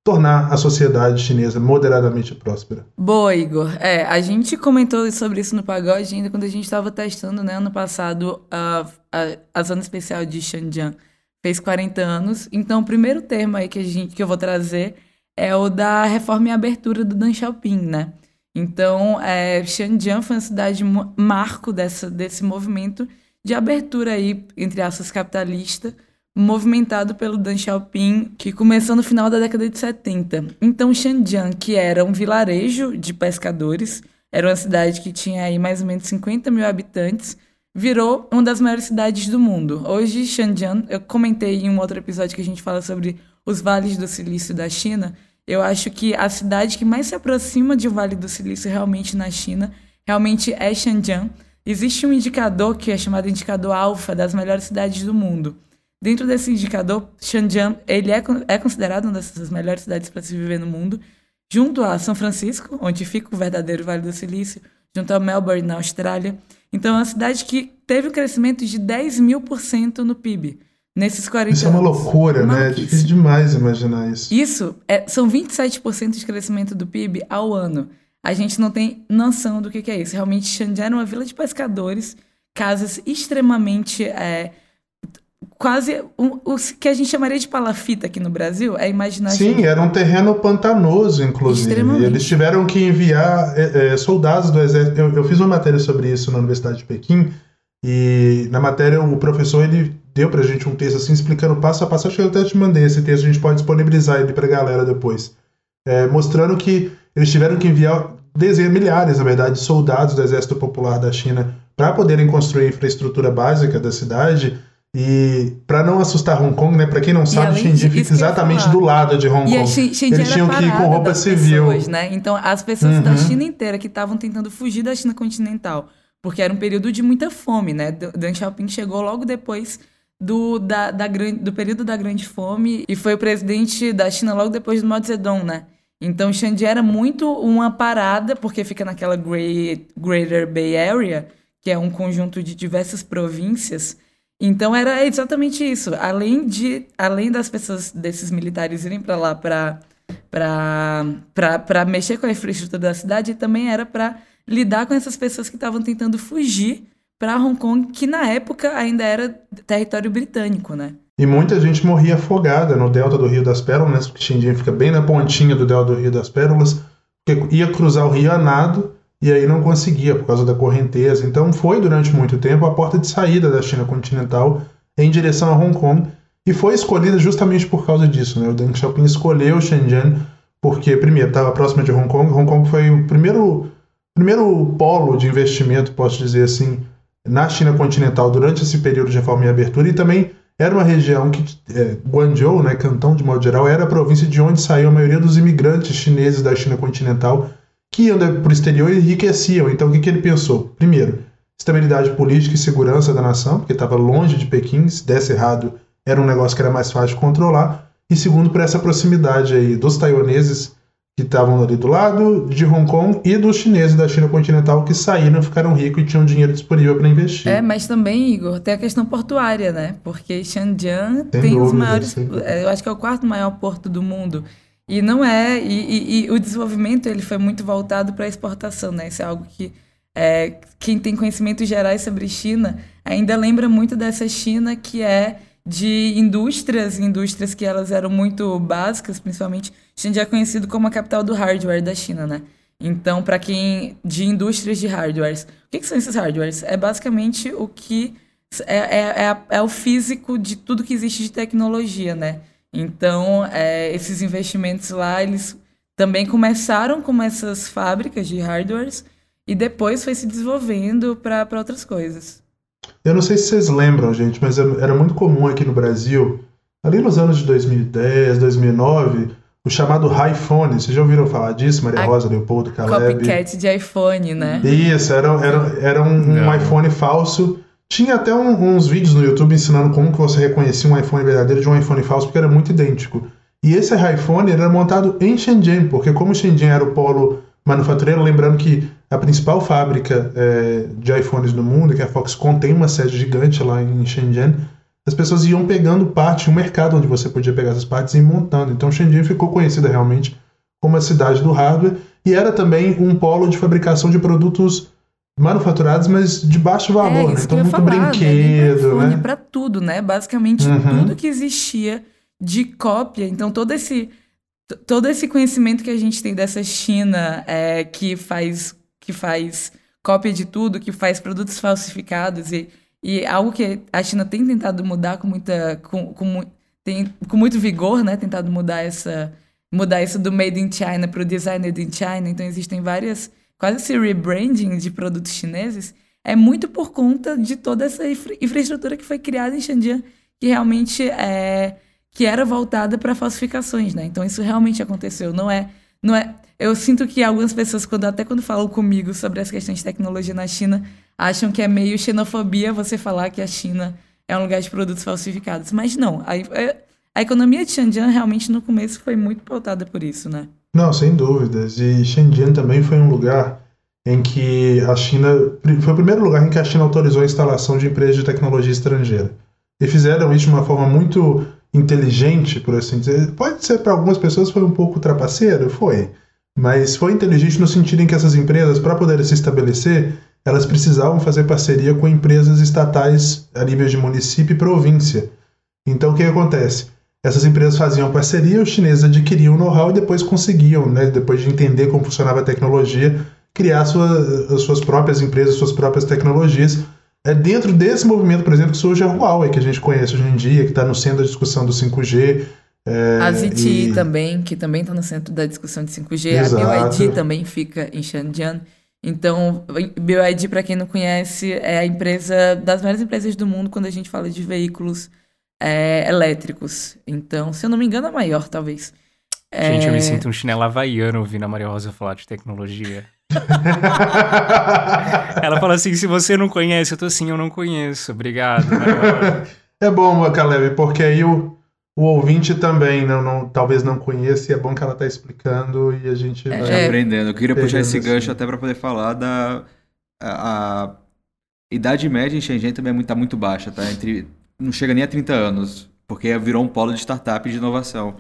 A: tornar a sociedade chinesa moderadamente próspera.
B: Boa, Igor. É, a gente comentou sobre isso no Pagode ainda quando a gente estava testando, né, ano passado, a, a, a zona especial de Xinjiang. Fez 40 anos. Então, o primeiro termo aí que, a gente, que eu vou trazer é o da reforma e abertura do Deng Xiaoping, né? Então, é, Xinjiang foi uma cidade marco dessa, desse movimento de abertura aí, entre aspas, capitalista, movimentado pelo Deng Xiaoping, que começou no final da década de 70. Então, Xinjiang, que era um vilarejo de pescadores, era uma cidade que tinha aí mais ou menos 50 mil habitantes, virou uma das maiores cidades do mundo. Hoje, Xinjiang, eu comentei em um outro episódio que a gente fala sobre os vales do silício da China, eu acho que a cidade que mais se aproxima de vale do silício realmente na China, realmente é Xinjiang. existe um indicador que é chamado indicador alfa das melhores cidades do mundo. Dentro desse indicador, Shenzhen ele é, é considerado uma das melhores cidades para se viver no mundo, junto a São Francisco, onde fica o verdadeiro Vale do Silício, junto a Melbourne, na Austrália. Então, é uma cidade que teve um crescimento de 10 mil por cento no PIB nesses 40
A: Isso é uma loucura, né? É difícil demais imaginar isso.
B: Isso é, são 27% de crescimento do PIB ao ano. A gente não tem noção do que, que é isso. Realmente, Xandia era uma vila de pescadores, casas extremamente. É, quase. Um, o que a gente chamaria de palafita aqui no Brasil é imaginar.
A: Sim, era um terreno pantanoso, inclusive. Eles tiveram que enviar é, é, soldados do exército. Eu, eu fiz uma matéria sobre isso na Universidade de Pequim. E na matéria o professor ele deu pra gente um texto assim explicando passo a passo. Acho que eu até te mandei esse texto, a gente pode disponibilizar ele pra galera depois. É, mostrando que eles tiveram que enviar dezenas, milhares, na verdade, de soldados do Exército Popular da China para poderem construir a infraestrutura básica da cidade. E para não assustar Hong Kong, né? Para quem não sabe, Xinjiang fica exatamente do lado de Hong
B: e
A: Kong.
B: Eles tinham que ir com roupa civil.
A: Pessoas,
B: né? Então as pessoas uhum. da China inteira que estavam tentando fugir da China continental, porque era um período de muita fome, né? Deng Xiaoping chegou logo depois do, da, da, do período da Grande Fome e foi o presidente da China logo depois do Mao Zedong, né? Então, Xandia era muito uma parada, porque fica naquela Great, Greater Bay Area, que é um conjunto de diversas províncias. Então, era exatamente isso. Além, de, além das pessoas, desses militares irem para lá para para mexer com a infraestrutura da cidade, também era para lidar com essas pessoas que estavam tentando fugir para Hong Kong, que na época ainda era território britânico, né?
A: E muita gente morria afogada no delta do Rio das Pérolas, porque Xinjiang fica bem na pontinha do delta do Rio das Pérolas, porque ia cruzar o rio a nado e aí não conseguia por causa da correnteza. Então foi durante muito tempo a porta de saída da China continental em direção a Hong Kong e foi escolhida justamente por causa disso. Né? O Deng Xiaoping escolheu Shenzhen porque, primeiro, estava próxima de Hong Kong. Hong Kong foi o primeiro, primeiro polo de investimento, posso dizer assim, na China continental durante esse período de reforma e abertura e também era uma região que é, Guangzhou, né, Cantão de modo geral, era a província de onde saiu a maioria dos imigrantes chineses da China continental que iam para o exterior e enriqueciam. Então o que, que ele pensou? Primeiro, estabilidade política e segurança da nação, porque estava longe de Pequim, se desse errado era um negócio que era mais fácil de controlar. E segundo, por essa proximidade aí dos taiwaneses que estavam ali do lado de Hong Kong e dos chineses da China continental que saíram, ficaram ricos e tinham dinheiro disponível para investir.
B: É, mas também, Igor, tem a questão portuária, né? Porque Shenzhen tem, tem os maiores, é, eu acho que é o quarto maior porto do mundo. E não é, e, e, e o desenvolvimento ele foi muito voltado para a exportação, né? Isso é algo que é, quem tem conhecimentos gerais sobre China ainda lembra muito dessa China que é de indústrias, indústrias que elas eram muito básicas, principalmente. Xinjiang é conhecido como a capital do hardware da China, né? Então, para quem de indústrias de hardwares, o que, que, são esses hardwares? É basicamente o que é, é, é, é, o físico de tudo que existe de tecnologia, né? Então, é, esses investimentos lá, eles também começaram com essas fábricas de hardwares e depois foi se desenvolvendo para outras coisas.
A: Eu não sei se vocês lembram, gente, mas era muito comum aqui no Brasil, ali nos anos de 2010, 2009, o chamado iPhone. Vocês já ouviram falar disso, Maria Rosa, Leopoldo, Caleb?
B: Copycat de iPhone, né?
A: Isso, era, era, era um, um iPhone falso. Tinha até um, uns vídeos no YouTube ensinando como que você reconhecia um iPhone verdadeiro de um iPhone falso, porque era muito idêntico. E esse iPhone era montado em Shenzhen, porque como Shenzhen era o polo manufatureiro, lembrando que a principal fábrica é, de iPhones do mundo, que é a Foxconn, tem uma sede gigante lá em Shenzhen. As pessoas iam pegando parte, um mercado onde você podia pegar essas partes e ir montando. Então Shenzhen ficou conhecida realmente como a cidade do hardware e era também um polo de fabricação de produtos manufaturados, mas de baixo valor,
B: é,
A: né? Então
B: muito
A: falar, brinquedo,
B: né?
A: né?
B: Para tudo, né? Basicamente uhum. tudo que existia de cópia. Então todo esse todo esse conhecimento que a gente tem dessa China é, que faz que faz cópia de tudo, que faz produtos falsificados e, e algo que a China tem tentado mudar com muita com, com, tem, com muito vigor, né? Tentado mudar essa mudar isso do made in China para o designed in China. Então existem várias quase esse rebranding de produtos chineses é muito por conta de toda essa infra infraestrutura que foi criada em Xinjiang, que realmente é que era voltada para falsificações, né? Então isso realmente aconteceu, não é não é eu sinto que algumas pessoas, quando até quando falam comigo sobre as questões de tecnologia na China, acham que é meio xenofobia você falar que a China é um lugar de produtos falsificados. Mas não, a, a economia de Xinjiang realmente no começo foi muito pautada por isso, né?
A: Não, sem dúvidas. E Xinjiang também foi um lugar em que a China. Foi o primeiro lugar em que a China autorizou a instalação de empresas de tecnologia estrangeira. E fizeram isso de uma forma muito inteligente, por assim dizer. Pode ser para algumas pessoas foi um pouco trapaceiro, foi. Mas foi inteligente no sentido em que essas empresas, para poderem se estabelecer, elas precisavam fazer parceria com empresas estatais a nível de município e província. Então o que acontece? Essas empresas faziam parceria, os chineses adquiriam o know-how e depois conseguiam, né, depois de entender como funcionava a tecnologia, criar sua, as suas próprias empresas, suas próprias tecnologias. É dentro desse movimento, por exemplo, que surge a Huawei, que a gente conhece hoje em dia, que está no centro da discussão do 5G.
B: É, a ZTE e... também, que também está no centro da discussão de 5G. Exato. A BYD também fica em Shenzhen. Então, BYD, para quem não conhece, é a empresa das maiores empresas do mundo quando a gente fala de veículos é, elétricos. Então, se eu não me engano, a maior, talvez.
C: Gente, é... eu me sinto um chinelo havaiano ouvindo a Maria Rosa falar de tecnologia. Ela fala assim: se você não conhece, eu tô assim, eu não conheço. Obrigado.
A: é bom, Caleb, porque aí o, o ouvinte também não, não, talvez não conheça e é bom que ela está explicando e a gente
D: é, vai aprendendo. Eu queria puxar esse assim. gancho até para poder falar da a, a, idade média em Shenzhen também está muito, muito baixa, tá? Entre, não chega nem a 30 anos, porque virou um polo de startup e de inovação.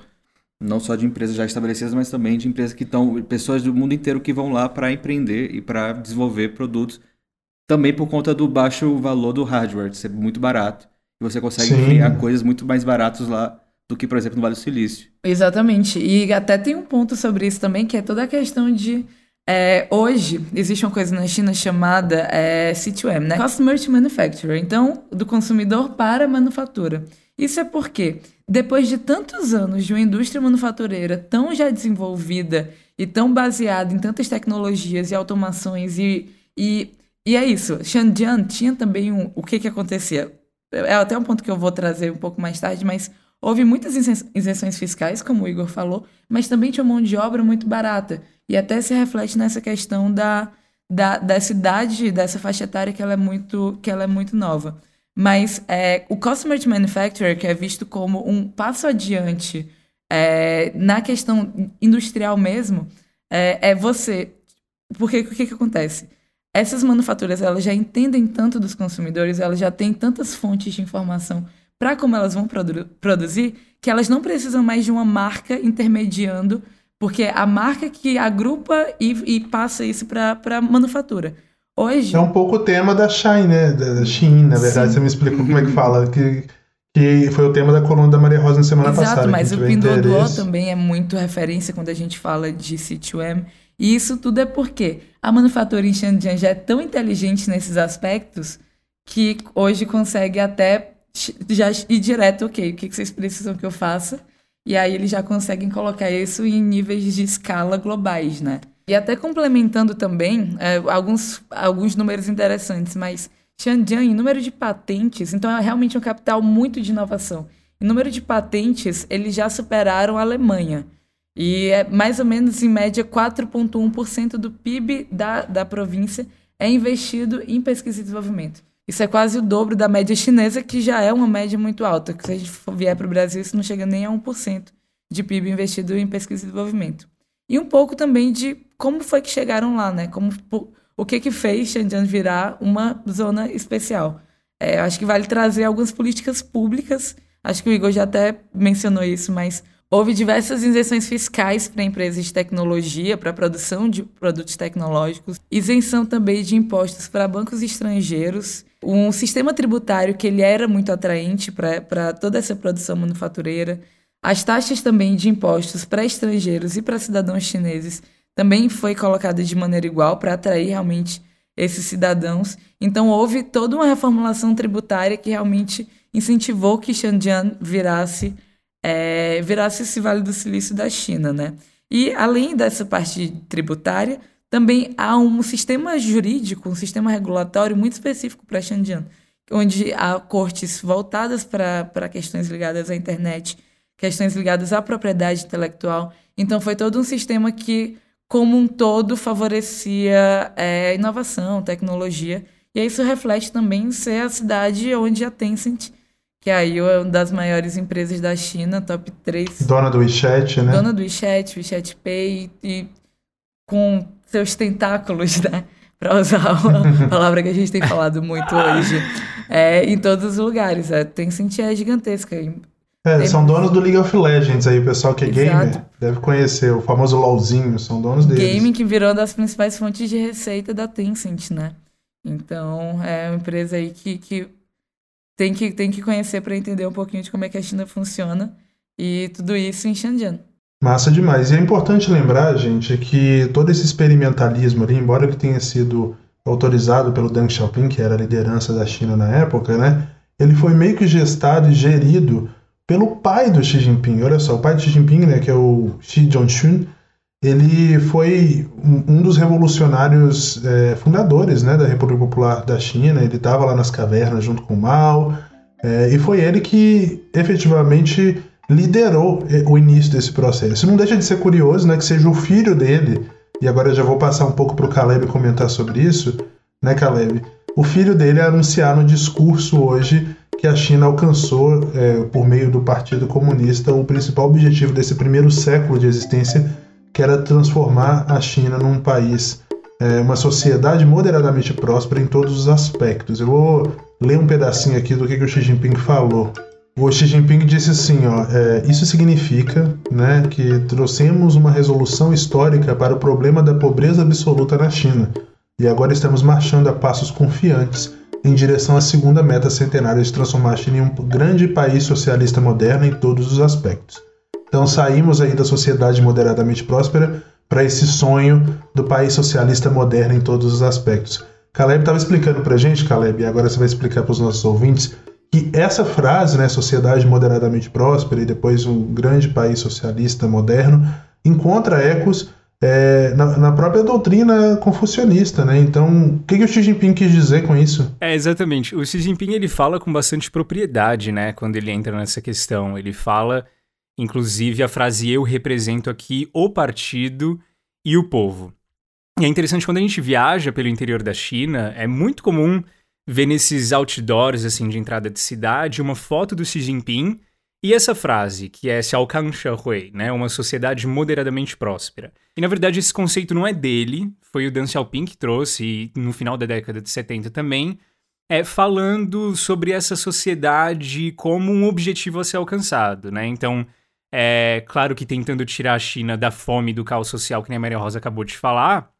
D: Não só de empresas já estabelecidas, mas também de empresas que estão, pessoas do mundo inteiro que vão lá para empreender e para desenvolver produtos, também por conta do baixo valor do hardware, de ser muito barato. E você consegue Sim. criar coisas muito mais baratas lá do que, por exemplo, no Vale do Silício.
B: Exatamente. E até tem um ponto sobre isso também, que é toda a questão de. É, hoje, existe uma coisa na China chamada é, C2M, né? Customer to Manufacturer. Então, do consumidor para a manufatura. Isso é porque, depois de tantos anos de uma indústria manufatureira tão já desenvolvida e tão baseada em tantas tecnologias e automações, e, e, e é isso. Shenzhen tinha também um. O que que acontecia? É até um ponto que eu vou trazer um pouco mais tarde, mas Houve muitas isenções fiscais, como o Igor falou, mas também tinha mão de obra muito barata. E até se reflete nessa questão da, da, dessa idade, dessa faixa etária que ela é muito, que ela é muito nova. Mas é, o Customer to Manufacturer, que é visto como um passo adiante é, na questão industrial mesmo, é, é você. Porque o que, que acontece? Essas manufaturas elas já entendem tanto dos consumidores, elas já têm tantas fontes de informação para como elas vão produ produzir, que elas não precisam mais de uma marca intermediando, porque a marca que agrupa e, e passa isso para a manufatura. Hoje.
A: É um pouco o tema da Shine, né? Da Shein, na verdade. Sim. Você me explicou como é que fala. Que, que foi o tema da coluna da Maria Rosa na semana
B: Exato,
A: passada.
B: Exato, mas o Pinduoduo também é muito referência quando a gente fala de C2M. E isso tudo é porque a manufatura em Shenzhen já é tão inteligente nesses aspectos que hoje consegue até já ir direto, ok, o que vocês precisam que eu faça? E aí eles já conseguem colocar isso em níveis de escala globais, né? E até complementando também é, alguns, alguns números interessantes, mas Shenzhen, em número de patentes, então é realmente um capital muito de inovação. Em número de patentes, eles já superaram a Alemanha. E é mais ou menos, em média, 4,1% do PIB da, da província é investido em pesquisa e desenvolvimento. Isso é quase o dobro da média chinesa, que já é uma média muito alta. Que se a gente vier para o Brasil, isso não chega nem a 1% de PIB investido em pesquisa e desenvolvimento. E um pouco também de como foi que chegaram lá, né? Como, o que que fez Shenzhen virar uma zona especial. É, acho que vale trazer algumas políticas públicas. Acho que o Igor já até mencionou isso, mas houve diversas isenções fiscais para empresas de tecnologia, para a produção de produtos tecnológicos, isenção também de impostos para bancos estrangeiros um sistema tributário que ele era muito atraente para toda essa produção manufatureira. As taxas também de impostos para estrangeiros e para cidadãos chineses também foi colocada de maneira igual para atrair realmente esses cidadãos. Então houve toda uma reformulação tributária que realmente incentivou que Shenzhen virasse é, virasse esse Vale do Silício da China, né? E além dessa parte tributária, também há um sistema jurídico, um sistema regulatório muito específico para Xinjiang, onde há cortes voltadas para questões ligadas à internet, questões ligadas à propriedade intelectual. Então, foi todo um sistema que, como um todo, favorecia é, inovação, tecnologia. E isso reflete também ser a cidade onde a Tencent, que aí é uma das maiores empresas da China, top 3.
A: Dona do WeChat, né?
B: Dona do WeChat, WeChat Pay, e com seus tentáculos, né? Para usar uma palavra que a gente tem falado muito hoje, é, em todos os lugares. A Tencent é gigantesca.
A: É, são donos do League of Legends aí, o pessoal que é Exato. gamer deve conhecer, o famoso LOLzinho, são donos deles.
B: Gaming que virou uma das principais fontes de receita da Tencent, né? Então, é uma empresa aí que, que tem que, tem que conhecer para entender um pouquinho de como é que a China funciona e tudo isso em Shenzhen.
A: Massa demais. E é importante lembrar, gente, que todo esse experimentalismo ali, embora ele tenha sido autorizado pelo Deng Xiaoping, que era a liderança da China na época, né? Ele foi meio que gestado e gerido pelo pai do Xi Jinping. Olha só, o pai do Xi Jinping, né, que é o Xi Jinping, ele foi um dos revolucionários é, fundadores né, da República Popular da China. Ele estava lá nas cavernas junto com Mao, é, e foi ele que efetivamente liderou é, o início desse processo. Isso não deixa de ser curioso, né, que seja o filho dele, e agora eu já vou passar um pouco para o Caleb comentar sobre isso, né, Caleb? O filho dele anunciar no discurso hoje que a China alcançou, é, por meio do Partido Comunista, o principal objetivo desse primeiro século de existência, que era transformar a China num país, é, uma sociedade moderadamente próspera em todos os aspectos. Eu vou ler um pedacinho aqui do que, que o Xi Jinping falou. O Xi Jinping disse assim, ó, é, isso significa né, que trouxemos uma resolução histórica para o problema da pobreza absoluta na China, e agora estamos marchando a passos confiantes em direção à segunda meta centenária de transformar a China em um grande país socialista moderno em todos os aspectos. Então saímos aí da sociedade moderadamente próspera para esse sonho do país socialista moderno em todos os aspectos. Caleb estava explicando para gente, Caleb, e agora você vai explicar para os nossos ouvintes, que essa frase, né, sociedade moderadamente próspera e depois um grande país socialista moderno, encontra ecos é, na, na, própria doutrina confucionista, né? Então, o que, que o Xi Jinping quis dizer com isso?
C: É, exatamente. O Xi Jinping, ele fala com bastante propriedade, né? Quando ele entra nessa questão. Ele fala, inclusive, a frase eu represento aqui o partido e o povo. E é interessante, quando a gente viaja pelo interior da China, é muito comum ver nesses outdoors, assim, de entrada de cidade, uma foto do Xi Jinping e essa frase, que é Xiaokang Hui, né, uma sociedade moderadamente próspera. E na verdade esse conceito não é dele, foi o Deng Xiaoping que trouxe no final da década de 70 também, é falando sobre essa sociedade como um objetivo a ser alcançado, né? Então, é claro que tentando tirar a China da fome do caos social que a Maria Rosa acabou de falar,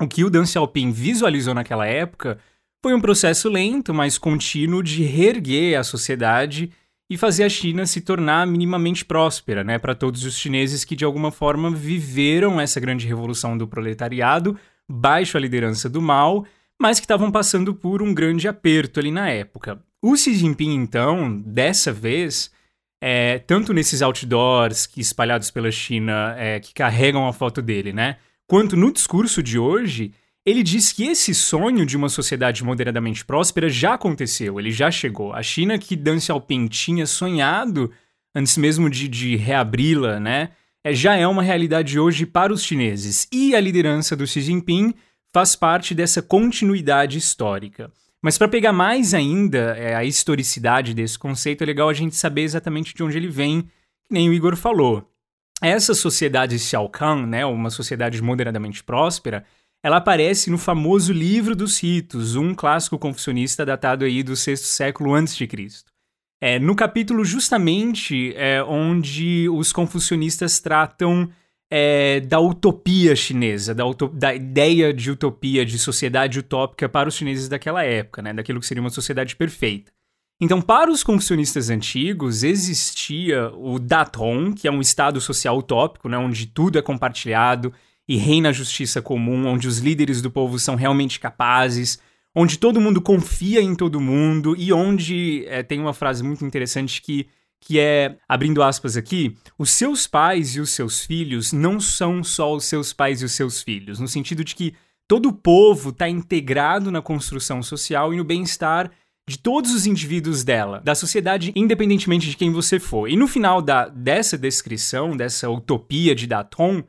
C: o que o Deng Xiaoping visualizou naquela época foi um processo lento, mas contínuo de reerguer a sociedade e fazer a China se tornar minimamente próspera, né, para todos os chineses que de alguma forma viveram essa grande revolução do proletariado baixo a liderança do Mao, mas que estavam passando por um grande aperto ali na época. O Xi Jinping, então, dessa vez, é, tanto nesses outdoors que espalhados pela China é, que carregam a foto dele, né, quanto no discurso de hoje, ele diz que esse sonho de uma sociedade moderadamente próspera já aconteceu, ele já chegou. A China que Deng Xiaoping tinha sonhado antes mesmo de, de reabri-la, né, é, já é uma realidade hoje para os chineses. E a liderança do Xi Jinping faz parte dessa continuidade histórica. Mas para pegar mais ainda é, a historicidade desse conceito, é legal a gente saber exatamente de onde ele vem, que nem o Igor falou. Essa sociedade Xiaokan, né, uma sociedade moderadamente próspera, ela aparece no famoso Livro dos Ritos, um clássico confucionista datado aí do sexto século antes de Cristo. É, no capítulo justamente é, onde os confucionistas tratam é, da utopia chinesa, da, da, ideia de utopia, de sociedade utópica para os chineses daquela época, né, daquilo que seria uma sociedade perfeita. Então, para os confucionistas antigos, existia o Daton, que é um estado social utópico, né, onde tudo é compartilhado, e reina a justiça comum, onde os líderes do povo são realmente capazes, onde todo mundo confia em todo mundo e onde é, tem uma frase muito interessante que, que é, abrindo aspas aqui, os seus pais e os seus filhos não são só os seus pais e os seus filhos, no sentido de que todo o povo está integrado na construção social e no bem-estar de todos os indivíduos dela, da sociedade, independentemente de quem você for. E no final da, dessa descrição, dessa utopia de Daton,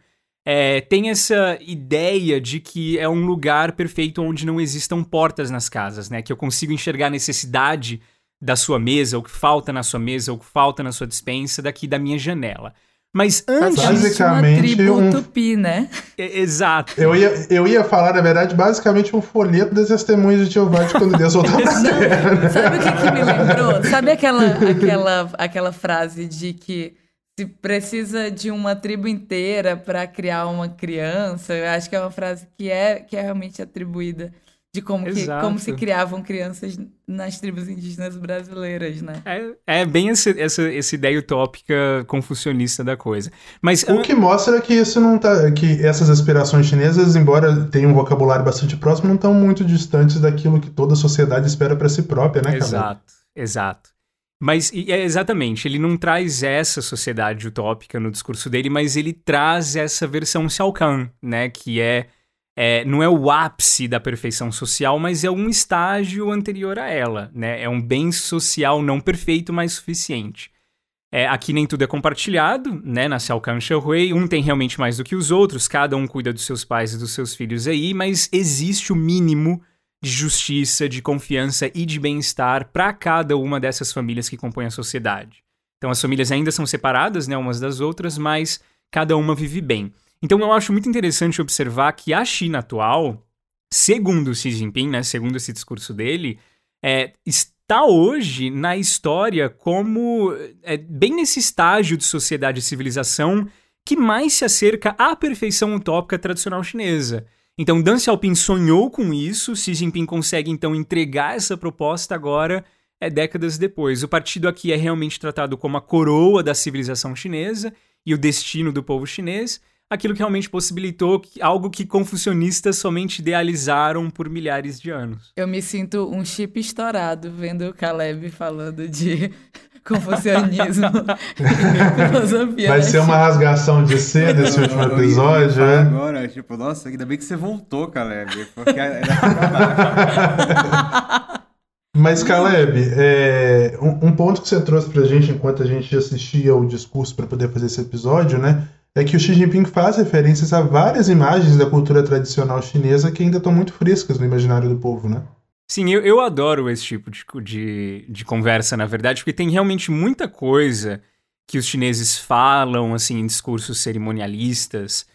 C: é, tem essa ideia de que é um lugar perfeito onde não existam portas nas casas, né? Que eu consigo enxergar a necessidade da sua mesa, o que falta na sua mesa, o que falta na sua dispensa daqui da minha janela. Mas antes.
A: Basicamente.
B: Uma tribo um... tupi, né?
C: É, exato.
A: Eu ia, eu ia falar, na verdade, basicamente um folheto das testemunhas de Jeová de quando Deus voltou pra terra.
B: Sabe o que, que me lembrou? Sabe aquela, aquela, aquela frase de que se precisa de uma tribo inteira para criar uma criança, eu acho que é uma frase que é, que é realmente atribuída de como, que, como se criavam crianças nas tribos indígenas brasileiras, né?
C: É, é bem esse, essa, essa ideia utópica confucionista da coisa. Mas
A: o que mostra que isso não tá, que essas aspirações chinesas, embora tenham um vocabulário bastante próximo, não estão muito distantes daquilo que toda a sociedade espera para si própria, né?
C: Exato, exato. Mas é exatamente, ele não traz essa sociedade utópica no discurso dele, mas ele traz essa versão Xiao Kahn, né, que é, é, não é o ápice da perfeição social, mas é um estágio anterior a ela, né? É um bem social não perfeito, mas suficiente. É, aqui nem tudo é compartilhado, né, na Xiao Kahn Hui, um tem realmente mais do que os outros, cada um cuida dos seus pais e dos seus filhos aí, mas existe o mínimo de justiça, de confiança e de bem-estar para cada uma dessas famílias que compõem a sociedade. Então as famílias ainda são separadas, né, umas das outras, mas cada uma vive bem. Então eu acho muito interessante observar que a China atual, segundo Xi Jinping, né, segundo esse discurso dele, é, está hoje na história como é, bem nesse estágio de sociedade e civilização que mais se acerca à perfeição utópica tradicional chinesa. Então, Deng Xiaoping sonhou com isso, Xi Jinping consegue então entregar essa proposta agora, é décadas depois. O partido aqui é realmente tratado como a coroa da civilização chinesa e o destino do povo chinês, aquilo que realmente possibilitou algo que confucionistas somente idealizaram por milhares de anos.
B: Eu me sinto um chip estourado vendo o Caleb falando de confucionismo
A: filosofia. Vai ser uma rasgação de seda esse último episódio,
D: é? Agora, tipo, nossa, ainda bem que você voltou, Caleb. Porque
A: Mas, Caleb, é, um, um, ponto que você trouxe pra gente enquanto a gente assistia o discurso para poder fazer esse episódio, né? É que o Xi Jinping faz referências a várias imagens da cultura tradicional chinesa que ainda estão muito frescas no imaginário do povo, né?
C: Sim, eu, eu adoro esse tipo de, de, de conversa, na verdade, porque tem realmente muita coisa que os chineses falam, assim, em discursos cerimonialistas,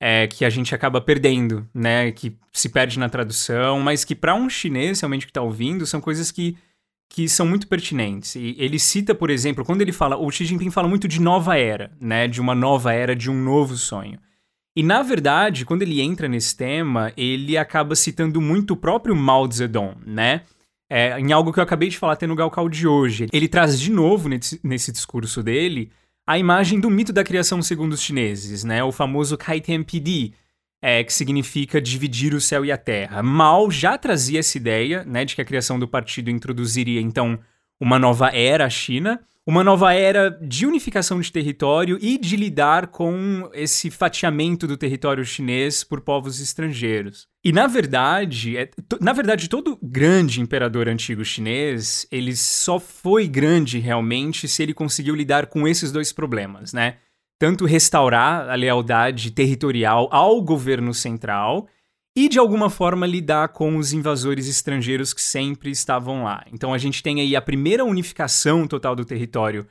C: é, que a gente acaba perdendo, né? Que se perde na tradução, mas que para um chinês realmente que está ouvindo, são coisas que, que são muito pertinentes. E ele cita, por exemplo, quando ele fala, o Xi Jinping fala muito de nova era, né? De uma nova era, de um novo sonho. E na verdade, quando ele entra nesse tema, ele acaba citando muito o próprio Mao Zedong, né? É, em algo que eu acabei de falar até no Galcal de hoje. Ele traz de novo nesse, nesse discurso dele a imagem do mito da criação segundo os chineses, né? O famoso Kaiten Pidi, é, que significa dividir o céu e a terra. Mao já trazia essa ideia, né, de que a criação do partido introduziria então uma nova era à China, uma nova era de unificação de território e de lidar com esse fatiamento do território chinês por povos estrangeiros. E na verdade, é, na verdade todo grande imperador antigo chinês, ele só foi grande realmente se ele conseguiu lidar com esses dois problemas, né? Tanto restaurar a lealdade territorial ao governo central e de alguma forma lidar com os invasores estrangeiros que sempre estavam lá. Então a gente tem aí a primeira unificação total do território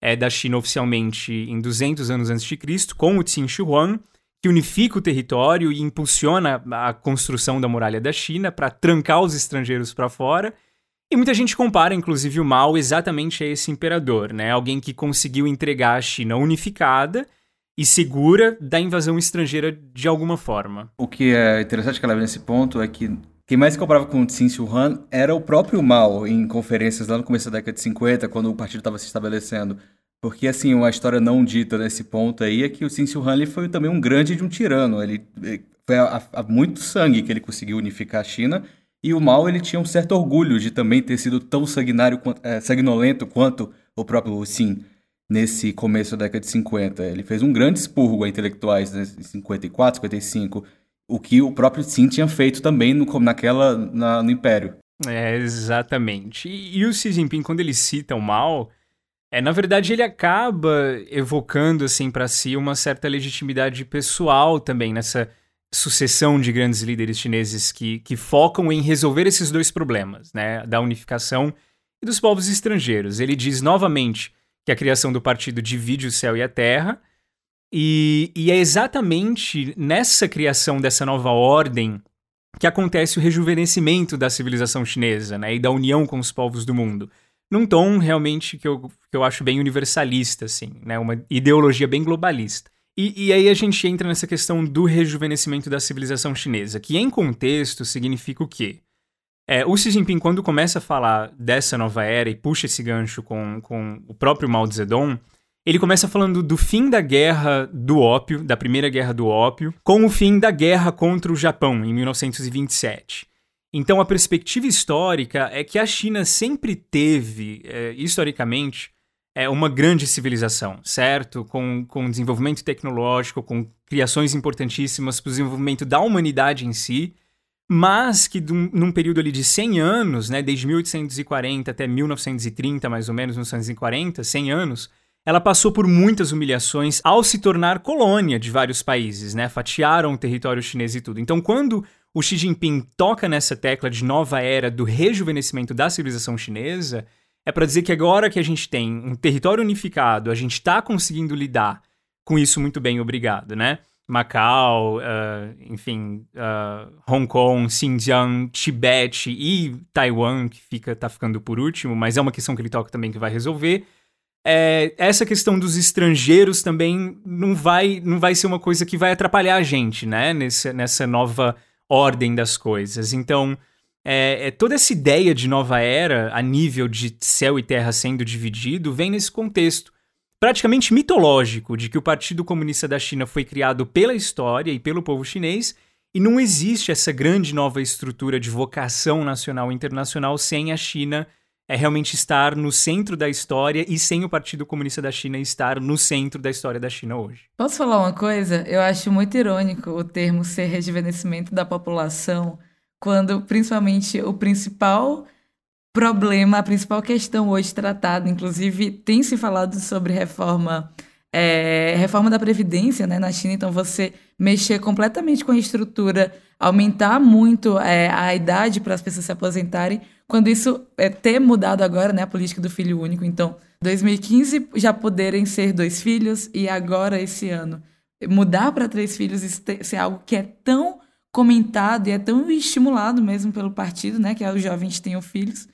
C: é, da China oficialmente em 200 anos antes de Cristo, com o Qin Shi Huang, que unifica o território e impulsiona a construção da muralha da China para trancar os estrangeiros para fora. E muita gente compara, inclusive, o Mao exatamente a esse imperador, né? Alguém que conseguiu entregar a China unificada e segura da invasão estrangeira de alguma forma.
D: O que é interessante que ela nesse ponto é que quem mais se comparava com o Tsin Han era o próprio Mao em conferências lá no começo da década de 50, quando o partido estava se estabelecendo. Porque, assim, uma história não dita nesse ponto aí é que o Tsin Han ele foi também um grande de um tirano. Ele, foi a, muito sangue que ele conseguiu unificar a China. E o Mao ele tinha um certo orgulho de também ter sido tão sanguinário, é, sanguinolento quanto o próprio Xin nesse começo da década de 50. Ele fez um grande expurgo a intelectuais né, em 54, 55, o que o próprio Xin tinha feito também no, naquela, na, no Império.
C: É, exatamente. E, e, o Xi Jinping, quando ele cita o Mao, É, na verdade, ele acaba evocando assim para si uma certa legitimidade pessoal também nessa sucessão de grandes líderes chineses que, que focam em resolver esses dois problemas, né, da unificação e dos povos estrangeiros. Ele diz novamente que a criação do partido divide o céu e a terra, e, e é exatamente nessa criação dessa nova ordem que acontece o rejuvenescimento da civilização chinesa né, e da união com os povos do mundo. Num tom realmente que eu, que eu acho bem universalista, assim, né, uma ideologia bem globalista. E, e, aí a gente entra nessa questão do rejuvenescimento da civilização chinesa, que em contexto significa o quê? É, o Xi Jinping, quando começa a falar dessa nova era e puxa esse gancho com, com o próprio Mao Zedong, ele começa falando do fim da guerra do ópio, da primeira guerra do ópio, com o fim da guerra contra o Japão em 1927. Então a perspectiva histórica é que a China sempre teve, é, historicamente, é uma grande civilização, certo? Com, com desenvolvimento tecnológico, com criações importantíssimas para o desenvolvimento da humanidade em si, mas que num período ali de 100 anos, né, desde 1840 até 1930, mais ou menos, 1940, 100 anos, ela passou por muitas humilhações ao se tornar colônia de vários países, né? Fatiaram o território chinês e tudo. Então, quando o Xi Jinping toca nessa tecla de nova era do rejuvenescimento da civilização chinesa, é para dizer que agora que a gente tem um território unificado, a gente está conseguindo lidar com isso muito bem, obrigado, né? Macau, uh, enfim, uh, Hong Kong, Xinjiang, Tibete e Taiwan, que fica, tá ficando por último, mas é uma questão que ele toca também que vai resolver. É, essa questão dos estrangeiros também não vai, não vai ser uma coisa que vai atrapalhar a gente, né? Nessa, nessa nova ordem das coisas. Então, é, é, toda essa ideia de nova era, a nível de céu e terra sendo dividido, vem nesse contexto praticamente mitológico de que o Partido Comunista da China foi criado pela história e pelo povo chinês e não existe essa grande nova estrutura de vocação nacional e internacional sem a China é realmente estar no centro da história e sem o Partido Comunista da China estar no centro da história da China hoje.
B: Posso falar uma coisa? Eu acho muito irônico o termo ser rejuvenescimento da população quando principalmente o principal problema, a principal questão hoje tratada, inclusive tem se falado sobre reforma é, reforma da Previdência né, na China, então você mexer completamente com a estrutura, aumentar muito é, a idade para as pessoas se aposentarem, quando isso é ter mudado agora, né, a política do filho único, então 2015 já poderem ser dois filhos e agora esse ano mudar para três filhos, ser algo que é tão comentado e é tão estimulado mesmo pelo partido, né, que é os jovens tenham filhos,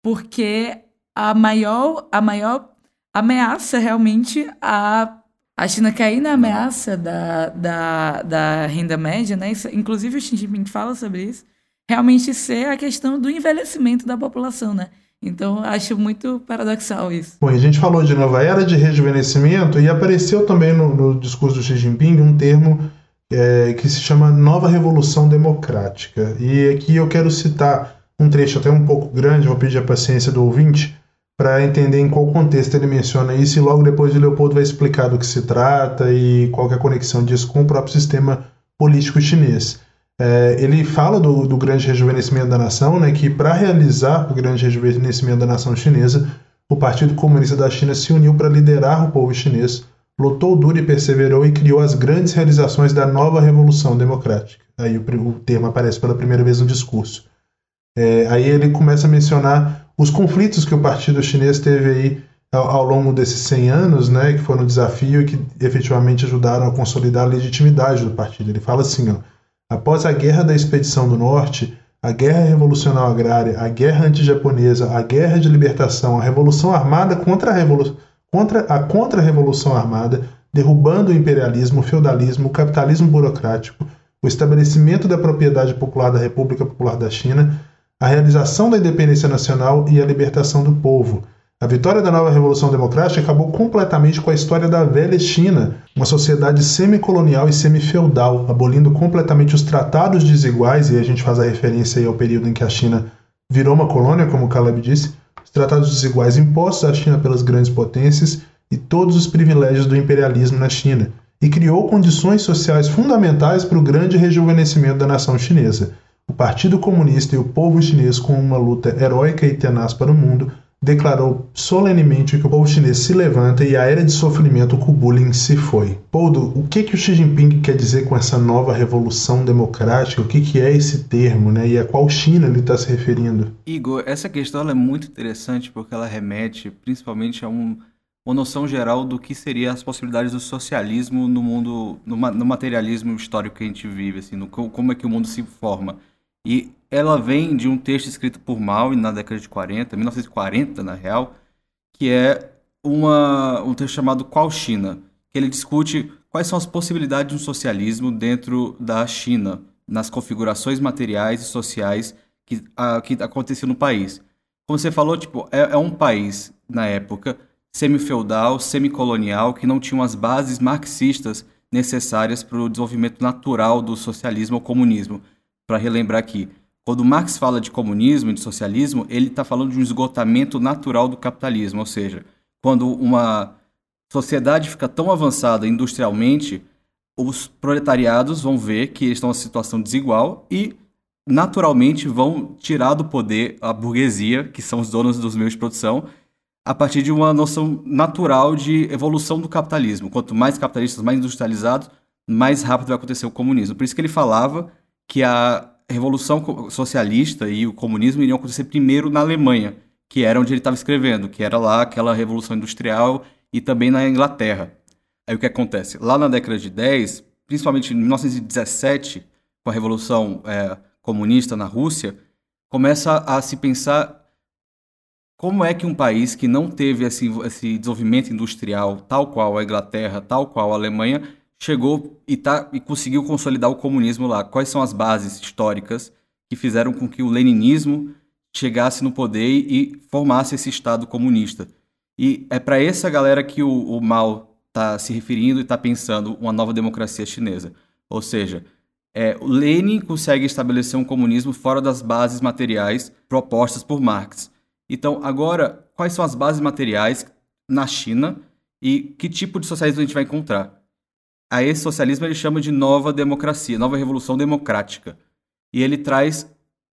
B: porque a maior, a maior ameaça realmente a, a China cair na ameaça da, da, da renda média, né? Isso, inclusive o Xi Jinping fala sobre isso, realmente ser a questão do envelhecimento da população, né? Então, acho muito paradoxal isso.
A: Bom, a gente falou de nova era de rejuvenescimento e apareceu também no, no discurso do Xi Jinping um termo é, que se chama Nova Revolução Democrática. E aqui eu quero citar um trecho até um pouco grande, vou pedir a paciência do ouvinte, para entender em qual contexto ele menciona isso, e logo depois o Leopoldo vai explicar do que se trata e qual é a conexão disso com o próprio sistema político chinês. É, ele fala do, do, grande rejuvenescimento da nação, né, que para realizar o grande rejuvenescimento da nação chinesa, o Partido Comunista da China se uniu para liderar o povo chinês lutou duro e perseverou e criou as grandes realizações da nova Revolução Democrática. Aí o, o termo aparece pela primeira vez no discurso. É, aí ele começa a mencionar os conflitos que o partido chinês teve aí ao, ao, longo desses 100 anos, né, que foram um desafio e que efetivamente ajudaram a consolidar a legitimidade do partido. Ele fala assim, ó, após a Guerra da Expedição do Norte, a Guerra Revolucionária Agrária, a Guerra Anti-Japonesa, a Guerra de Libertação, a Revolução Armada contra a Revolução contra a contra-revolução armada, derrubando o imperialismo, o feudalismo, o capitalismo burocrático, o estabelecimento da propriedade popular da República Popular da China, a realização da independência nacional e a libertação do povo. A vitória da nova Revolução Democrática acabou completamente com a história da velha China, uma sociedade semicolonial e semifeudal, abolindo completamente os tratados desiguais, e a gente faz a referência aí ao período em que a China virou uma colônia, como o Caleb disse, os tratados desiguais impostos à China pelas grandes potências e todos os privilégios do imperialismo na China, e criou condições sociais fundamentais para o grande rejuvenescimento da nação chinesa. O Partido Comunista e o povo chinês, com uma luta heróica e tenaz para o mundo, declarou solenemente que o povo chinês se levanta e a era de sofrimento com o bullying se foi. Poldo, o que, que o Xi Jinping quer dizer com essa nova revolução democrática? O que, que é esse termo, né? E a qual China ele está se referindo?
D: Igor, essa questão é muito interessante porque ela remete principalmente a um, uma noção geral do que seria as possibilidades do socialismo no mundo, no, no materialismo histórico que a gente vive, assim, no, como é que o mundo se forma. E ela vem de um texto escrito por Mao na década de 40, 1940 na real, que é uma, um texto chamado Qual China, que ele discute quais são as possibilidades de um socialismo dentro da China, nas configurações materiais e sociais que, a, que aconteciam no país. Como você falou, tipo, é, é um país, na época, semi-feudal, semi-colonial, que não tinha as bases marxistas necessárias para o desenvolvimento natural do socialismo ou comunismo. Para relembrar aqui, quando Marx fala de comunismo e de socialismo, ele está falando de um esgotamento natural do capitalismo, ou seja, quando uma sociedade fica tão avançada industrialmente, os proletariados vão ver que estão em uma situação desigual e naturalmente vão tirar do poder a burguesia, que são os donos dos meios de produção, a partir de uma noção natural de evolução do capitalismo. Quanto mais capitalistas, mais industrializados, mais rápido vai acontecer o comunismo. Por isso que ele falava que a revolução socialista e o comunismo iriam acontecer primeiro na Alemanha, que era onde ele estava escrevendo, que era lá aquela revolução industrial e também na Inglaterra. Aí o que acontece? Lá na década de 10, principalmente em 1917, com a revolução é, comunista na Rússia, começa a se pensar como é que um país que não teve esse, esse desenvolvimento industrial tal qual a Inglaterra, tal qual a Alemanha, chegou e, tá, e conseguiu consolidar o comunismo lá. Quais são as bases históricas que fizeram com que o leninismo chegasse no poder e formasse esse Estado comunista? E é para essa galera que o, o Mao está se referindo e está pensando uma nova democracia chinesa. Ou seja, é, Lenin consegue estabelecer um comunismo fora das bases materiais propostas por Marx. Então, agora, quais são as bases materiais na China e que tipo de socialismo a gente vai encontrar? A esse socialismo ele chama de nova democracia, nova revolução democrática. E ele traz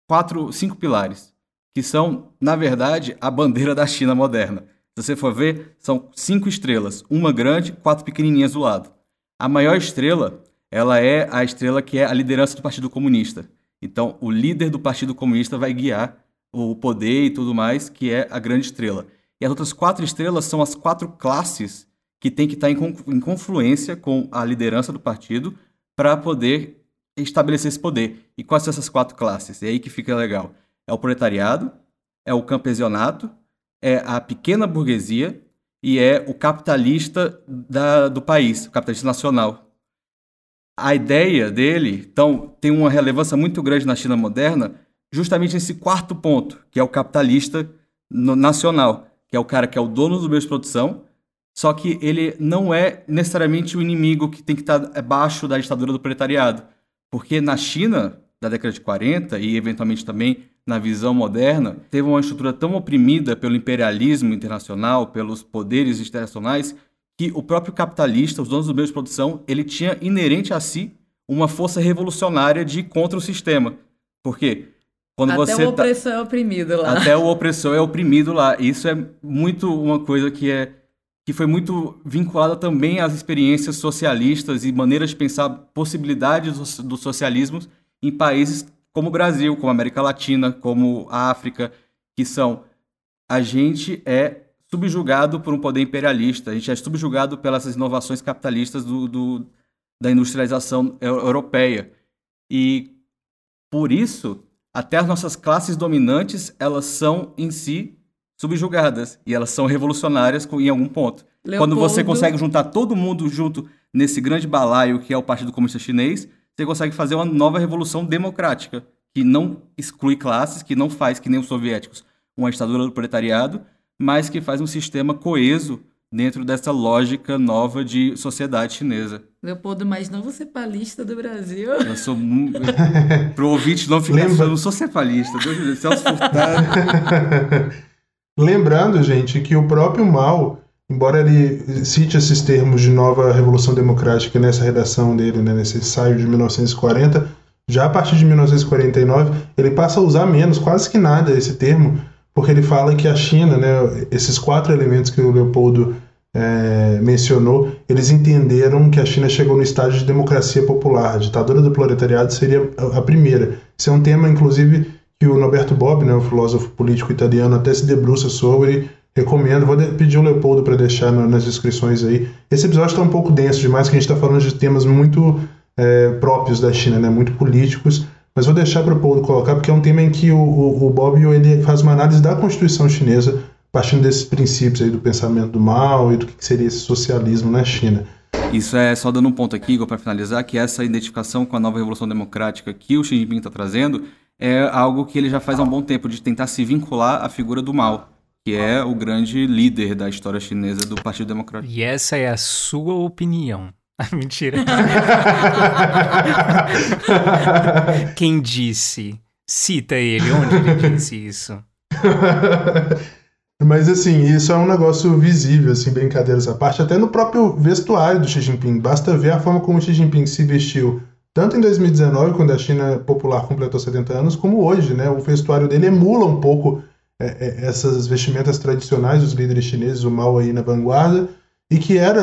D: quatro, cinco pilares, que são, na verdade, a bandeira da China moderna. Se você for ver, são cinco estrelas, uma grande, quatro pequenininhas do lado. A maior estrela, ela é a estrela que é a liderança do Partido Comunista. Então, o líder do Partido Comunista vai guiar o poder e tudo mais, que é a grande estrela. E as outras quatro estrelas são as quatro classes que tem que estar em, confluência com a liderança do partido para poder estabelecer esse poder. E quais são essas quatro classes? É aí que fica legal. É o proletariado, é o campesinato, é a pequena burguesia e é o capitalista da, do país, o capitalista nacional. A ideia dele, então, tem uma relevância muito grande na China moderna, justamente nesse quarto ponto, que é o capitalista nacional, que é o cara que é o dono do meio de produção, só que ele não é necessariamente o inimigo que tem que estar abaixo da ditadura do proletariado. Porque na China, da década de 40 e eventualmente também na visão moderna, teve uma estrutura tão oprimida pelo imperialismo internacional, pelos poderes internacionais, que o próprio capitalista, os donos dos meios de produção, ele tinha inerente a si uma força revolucionária de contra o sistema. Por quê?
B: Quando até você o tá opressor tá... é oprimido lá.
D: Até o opressor é oprimido lá. Isso é muito uma coisa que é que foi muito vinculada também às experiências socialistas e maneiras de pensar possibilidades do, socialismo em países como o Brasil, como a América Latina, como a África, que são a gente é subjugado por um poder imperialista, a gente é subjugado pelas inovações capitalistas do, do da industrialização europeia. E por isso, até as nossas classes dominantes, elas são em si subjugadas e elas são revolucionárias em algum ponto. Leopoldo... Quando você consegue juntar todo mundo junto nesse grande balaio que é o Partido Comunista Chinês, você consegue fazer uma nova revolução democrática que não exclui classes, que não faz que nem os soviéticos uma ditadura do proletariado, mas que faz um sistema coeso dentro dessa lógica nova de sociedade chinesa.
B: Leopoldo, mas não você palista do Brasil.
D: Eu sou muito... Pro ouvinte não ficar Lembra... eu não sou cepalista. Deus do céu, Celso Furtado.
A: Lembrando, gente, que o próprio Mao, embora ele cite esses termos de nova revolução democrática nessa redação dele, né, nesse ensaio de 1940, já a partir de 1949 ele passa a usar menos, quase que nada, esse termo, porque ele fala que a China, né, esses quatro elementos que o Leopoldo é, mencionou, eles entenderam que a China chegou no estágio de democracia popular. A ditadura do proletariado seria a primeira. Isso é um tema, inclusive, que o Norberto Bob, né, o filósofo político italiano, até se debruça sobre. Recomendo, vou pedir o Leopoldo para deixar nas descrições aí. Esse episódio está um pouco denso demais, que a gente está falando de temas muito é, próprios da China, né, muito políticos. Mas vou deixar para o Leopoldo colocar, porque é um tema em que o, o, o Bob ele faz uma análise da Constituição chinesa partindo desses princípios aí do pensamento do mal e do que seria esse socialismo na China.
D: Isso é só dando um ponto aqui, Igor, para finalizar, que essa identificação com a nova revolução democrática que o Xi Jinping está trazendo é algo que ele já faz há um bom tempo, de tentar se vincular à figura do mal, que é o grande líder da história chinesa do Partido Democrático.
C: E essa é a sua opinião. Mentira. Quem disse? Cita ele, onde ele disse isso?
A: Mas assim, isso é um negócio visível, assim, brincadeiras à parte, até no próprio vestuário do Xi Jinping. Basta ver a forma como o Xi Jinping se vestiu, tanto em 2019, quando a China popular completou 70 anos, como hoje, né? O vestuário dele emula um pouco é, é, essas vestimentas tradicionais dos líderes chineses, o Mao aí na vanguarda, e que era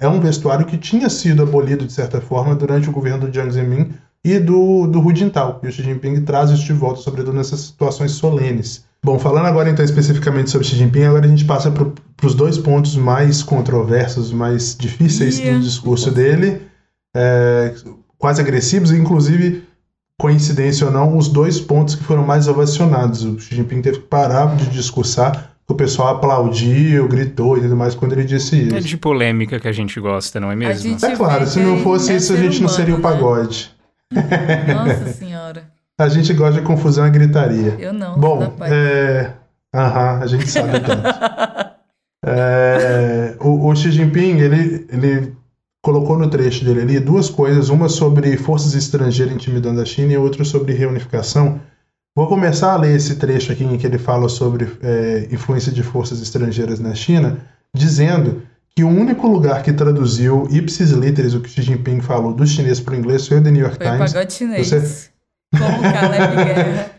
A: é um vestuário que tinha sido abolido de certa forma durante o governo do Jiang Zemin e do, do Hu Jintao. E o Xi Jinping traz isso de volta, sobretudo nessas situações solenes. Bom, falando agora então especificamente sobre Xi Jinping, agora a gente passa para os dois pontos mais controversos, mais difíceis yeah. do discurso dele, é, quase agressivos, inclusive, coincidência ou não, os dois pontos que foram mais ovacionados. O Xi Jinping teve que parar de discursar, o pessoal aplaudiu, gritou e tudo mais quando ele disse isso.
C: É de polêmica que a gente gosta, não é mesmo?
A: É claro, se não fosse isso, a gente não seria o pagode.
B: Nossa senhora.
A: A gente gosta de confusão e gritaria.
B: Eu não.
A: Bom, é... Aham, a gente sabe tanto. é... o, o Xi Jinping, ele, trecho dele ali duas coisas, uma sobre forças estrangeiras intimidando a China e outra sobre reunificação. Vou começar a ler esse trecho aqui em que ele fala sobre é, influência de forças estrangeiras na China, dizendo que o único lugar que traduziu ipsis literis o que Xi Jinping falou do chinês para o inglês foi o The New York
B: foi
A: Times.
B: Foi chinês. Você... Como Caleb Guerra,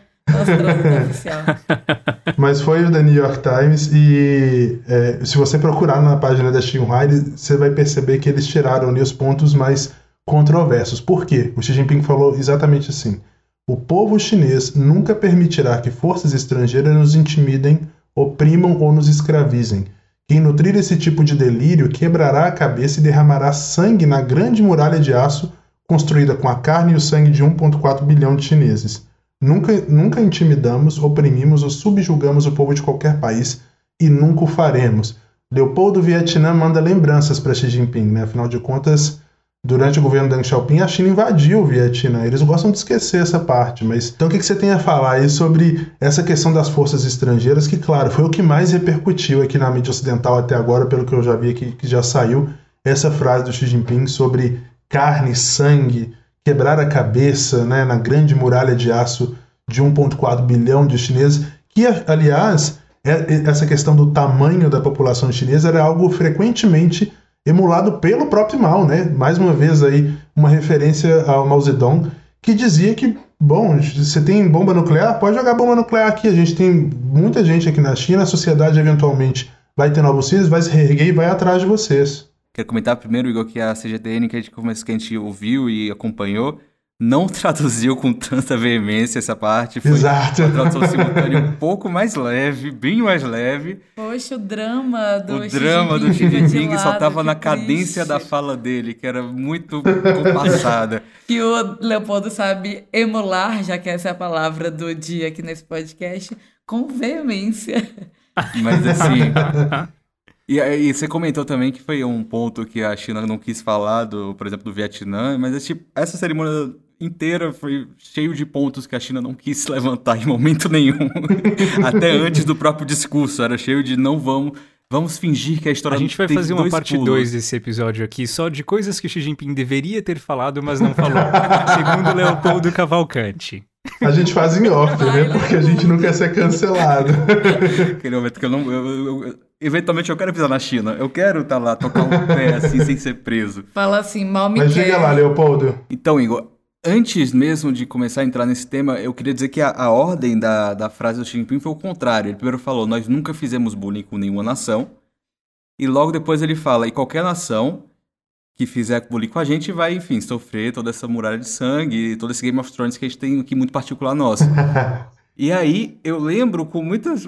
B: oficial.
A: Mas foi o The New York Times e é, se você procurar na página da Xinhua, você vai perceber que eles tiraram ali os pontos mais controversos. Por quê? O Xi Jinping falou exatamente assim. O povo chinês nunca permitirá que forças estrangeiras nos intimidem, oprimam ou nos escravizem. Quem nutrir esse tipo de delírio quebrará a cabeça e derramará sangue na grande muralha de aço construída com a carne e o sangue de 1,4 bilhão de chineses. Nunca, nunca intimidamos, oprimimos ou subjugamos o povo de qualquer país e nunca o faremos. Leopoldo Vietnã manda lembranças para Xi Jinping, né? afinal de contas, durante o governo Deng Xiaoping, a China invadiu o Vietnã. Eles gostam de esquecer essa parte, mas então o que, você tem a falar aí sobre essa questão das forças estrangeiras, que, claro, foi o que mais repercutiu aqui na mídia ocidental até agora, pelo que eu já vi aqui, que já saiu essa frase do Xi Jinping sobre carne, sangue, quebrar a cabeça né, na grande muralha de aço de 1,4 bilhão de chineses, que, aliás, é, essa questão do tamanho da população chinesa era algo frequentemente emulado pelo próprio Mao, né? Mais uma vez aí uma referência ao Mao Zedong, que dizia que, bom, você tem bomba nuclear, pode jogar bomba nuclear aqui. A gente tem muita gente aqui na China, a sociedade eventualmente vai ter novos filhos, vai se reerguer e vai atrás de vocês.
D: Quero comentar primeiro, Igor, que a CGTN que a gente, que a gente ouviu e acompanhou não traduziu com tanta veemência essa parte. Foi
A: Exato.
D: uma tradução simultânea um pouco mais leve, bem mais leve.
B: Poxa, o drama do
D: O drama do Xi Jinping só tava na cadência da fala dele, que era muito compassada.
B: que o Leopoldo sabe emular, já que essa é a palavra do dia aqui nesse podcast, com veemência.
D: Mas assim, e, e, você comentou também que foi um ponto que a China não quis falar, do, por exemplo, do Vietnã, mas esse, essa cerimônia inteira foi cheio de pontos que a China não quis levantar em momento nenhum. Até antes do próprio discurso, era cheio de não vamos. Vamos fingir que a história
C: A gente vai fazer uma parte 2 desse episódio aqui, só de coisas que Xi Jinping deveria ter falado, mas não falou. segundo Leopoldo Cavalcante.
A: A gente faz em off, né? Porque a gente não quer ser cancelado.
D: Aquele momento que eu não. Eu, eu, eu, eventualmente eu quero pisar na China. Eu quero estar tá lá, tocar um pé assim sem ser preso.
B: Fala assim, mal me
A: Mas
B: quer.
A: diga lá, Leopoldo.
D: Então, Igor, antes mesmo de começar a entrar nesse tema, eu queria dizer que a, a ordem da, da frase do Xi Jinping foi o contrário. Ele primeiro falou: Nós nunca fizemos bullying com nenhuma nação. E logo depois ele fala: E qualquer nação que fizer bullying com a gente vai, enfim, sofrer toda essa muralha de sangue, todo esse Game of Thrones que a gente tem aqui muito particular nosso. e aí eu lembro com muitas.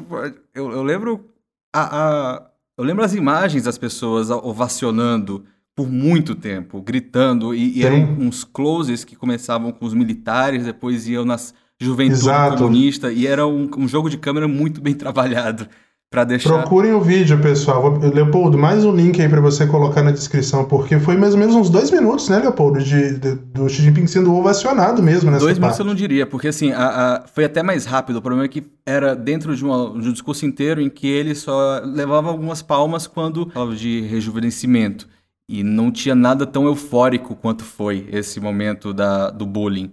D: Eu, eu lembro. A, a, eu lembro as imagens das pessoas ovacionando por muito tempo, gritando, e, e eram uns closes que começavam com os militares, depois iam nas juventude Exato. comunista, e era um, um jogo de câmera muito bem trabalhado. Pra deixar...
A: Procurem o vídeo, pessoal. Leopoldo, mais um link aí para você colocar na descrição, porque foi mais ou menos uns dois minutos, né, Leopoldo, de, de do Xi Jinping sendo ovacionado mesmo nessa
D: Dois
A: parte.
D: minutos eu não diria, porque assim, a, a, foi até mais rápido. O problema é que era dentro de, uma, de um discurso inteiro em que ele só levava algumas palmas quando falava de rejuvenescimento. E não tinha nada tão eufórico quanto foi esse momento da, do bullying,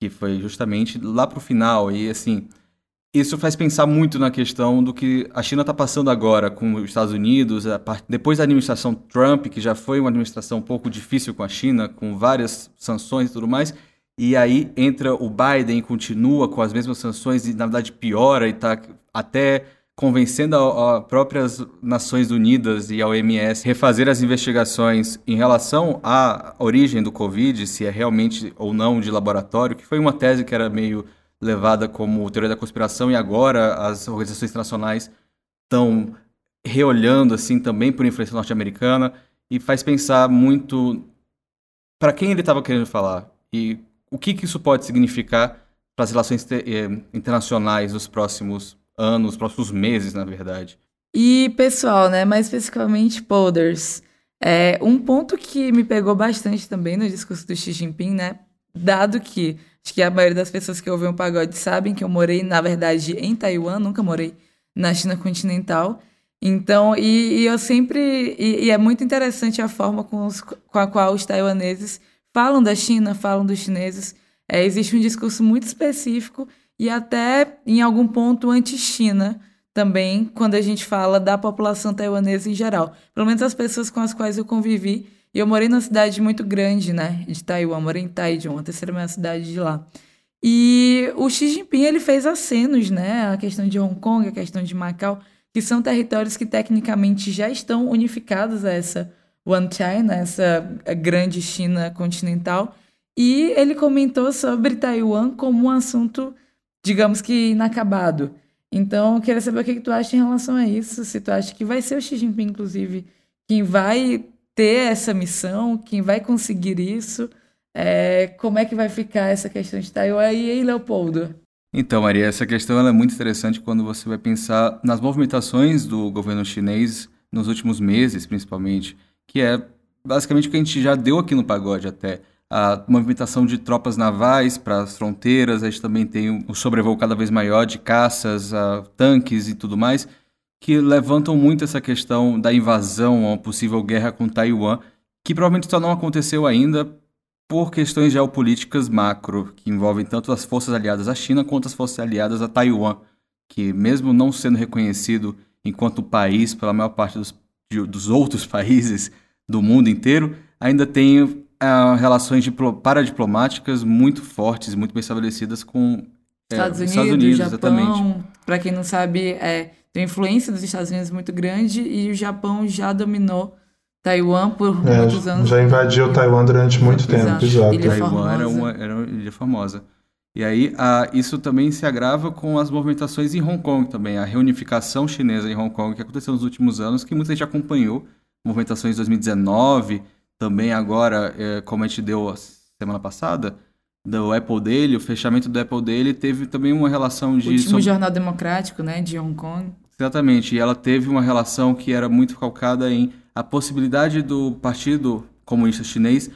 D: que foi justamente lá pro final. E assim, isso faz pensar muito na questão do que a China está passando agora com os Estados Unidos, depois da administração Trump, que já foi uma administração um pouco difícil com a China, com várias sanções e tudo mais. E aí entra o Biden, continua com as mesmas sanções e na verdade piora e está até convencendo as próprias Nações Unidas e a OMS refazer as investigações em relação à origem do Covid, se é realmente ou não de laboratório, que foi uma tese que era meio levada como teoria da conspiração e agora as organizações internacionais estão reolhando assim também por influência norte-americana e faz pensar muito para quem ele estava querendo falar e o que, que isso pode significar para as relações eh, internacionais nos próximos anos, nos próximos meses, na verdade.
B: E, pessoal, né, mais especificamente Polders, é, um ponto que me pegou bastante também no discurso do Xi Jinping, né, dado que acho que a maioria das pessoas que ouvem o pagode sabem que eu morei, na verdade, em Taiwan, nunca morei na China continental. Então, e, e eu sempre. E, e, é muito interessante a forma com, os, com a qual os taiwaneses falam da China, falam dos chineses. É, existe um discurso muito específico e até em algum ponto anti-China também, quando a gente fala da população taiwanesa em geral. Pelo menos as pessoas com as quais eu convivi. E eu morei numa cidade muito grande, né, de Taiwan, morei em Taichung, a terceira maior cidade de lá. E o Xi Jinping ele fez acenos, né, a questão de Hong Kong, a questão de Macau, que são territórios que tecnicamente já estão unificados a essa One China, essa grande China continental. E ele comentou sobre Taiwan como um assunto digamos que inacabado. Então, eu queria saber o que tu acha em relação a isso. Se tu acha que vai ser o Xi Jinping, inclusive, quem vai ter essa missão, quem vai conseguir isso, é, como é que vai ficar essa questão de Taiwan e aí, Leopoldo?
D: Então, Maria, essa questão é muito interessante quando você vai pensar nas movimentações do governo chinês nos últimos meses, principalmente, que é basicamente o que a gente já deu aqui no pagode até a movimentação de tropas navais para as fronteiras, a gente também tem um sobrevoo cada vez maior de caças, tanques e tudo mais, que levantam muito essa questão da invasão, uma possível guerra com Taiwan, que provavelmente só não aconteceu ainda por questões geopolíticas macro, que envolvem tanto as forças aliadas à China quanto as forças aliadas a Taiwan, que mesmo não sendo reconhecido enquanto país pela maior parte dos, dos outros países do mundo inteiro, ainda tem uh, relações diplo paradiplomáticas muito fortes, muito bem estabelecidas com
B: é, Estados, Unidos, Estados Unidos, Japão, exatamente. Para quem não sabe, é, tem influência dos Estados Unidos muito grande e o Japão já dominou Taiwan por é, muitos anos.
A: Já invadiu Taiwan durante muito tempo, exato.
D: Ilha Taiwan era uma, era uma ilha famosa. E aí, a, isso também se agrava com as movimentações em Hong Kong também, a reunificação chinesa em Hong Kong que aconteceu nos últimos anos, que muita gente acompanhou, movimentações de 2019, também agora, é, como a gente deu semana passada, do Apple dele, o fechamento do Apple dele teve também uma relação de... O
B: último jornal democrático, né, de Hong Kong.
D: Exatamente, e ela teve uma relação que era muito calcada em a possibilidade do Partido Comunista Chinês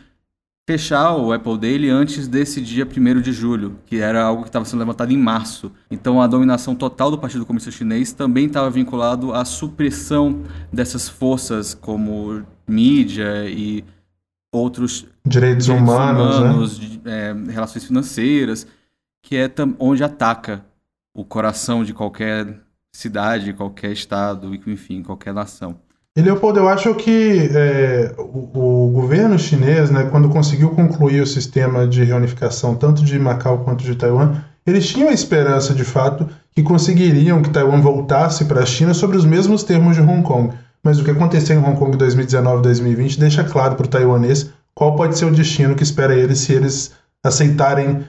D: fechar o Apple dele antes desse dia 1 de julho, que era algo que estava sendo levantado em março. Então a dominação total do Partido Comunista Chinês também estava vinculado à supressão dessas forças como mídia e outros
A: direitos, direitos humanos, humanos né?
D: de, é, relações financeiras, que é onde ataca o coração de qualquer cidade, qualquer estado, enfim, qualquer nação.
A: E Leopoldo, eu acho que é, o, o, governo chinês, né, quando conseguiu concluir o sistema de reunificação tanto de Macau quanto de Taiwan, eles tinham a esperança, de fato, que conseguiriam que Taiwan voltasse para a China sobre os mesmos termos de Hong Kong. Mas o que aconteceu em Hong Kong em 2019 e 2020 deixa claro para o taiwanês qual pode ser o destino que espera eles se eles aceitarem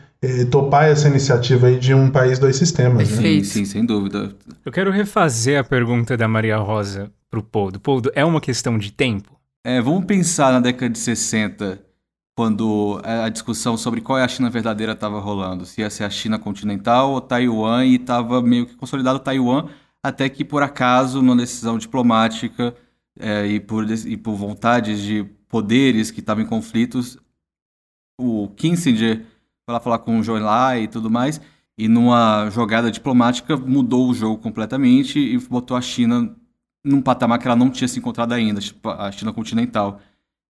A: topar essa iniciativa aí de um país dois sistemas.
D: Né? Sim, sim, sem dúvida.
C: Eu quero refazer a pergunta da Maria Rosa para o Poldo. Poldo, é uma questão de tempo?
D: É, vamos pensar na década de 60, quando a discussão sobre qual é a China verdadeira estava rolando. Se ia ser a China continental ou Taiwan, e estava meio que consolidado Taiwan, até que por acaso, numa decisão diplomática é, e, por, e por vontades de poderes que estavam em conflitos, o Kissinger foi lá falar com o Zhou Enlai e tudo mais, e numa jogada diplomática mudou o jogo completamente e botou a China num patamar que ela não tinha se encontrado ainda, tipo a China continental.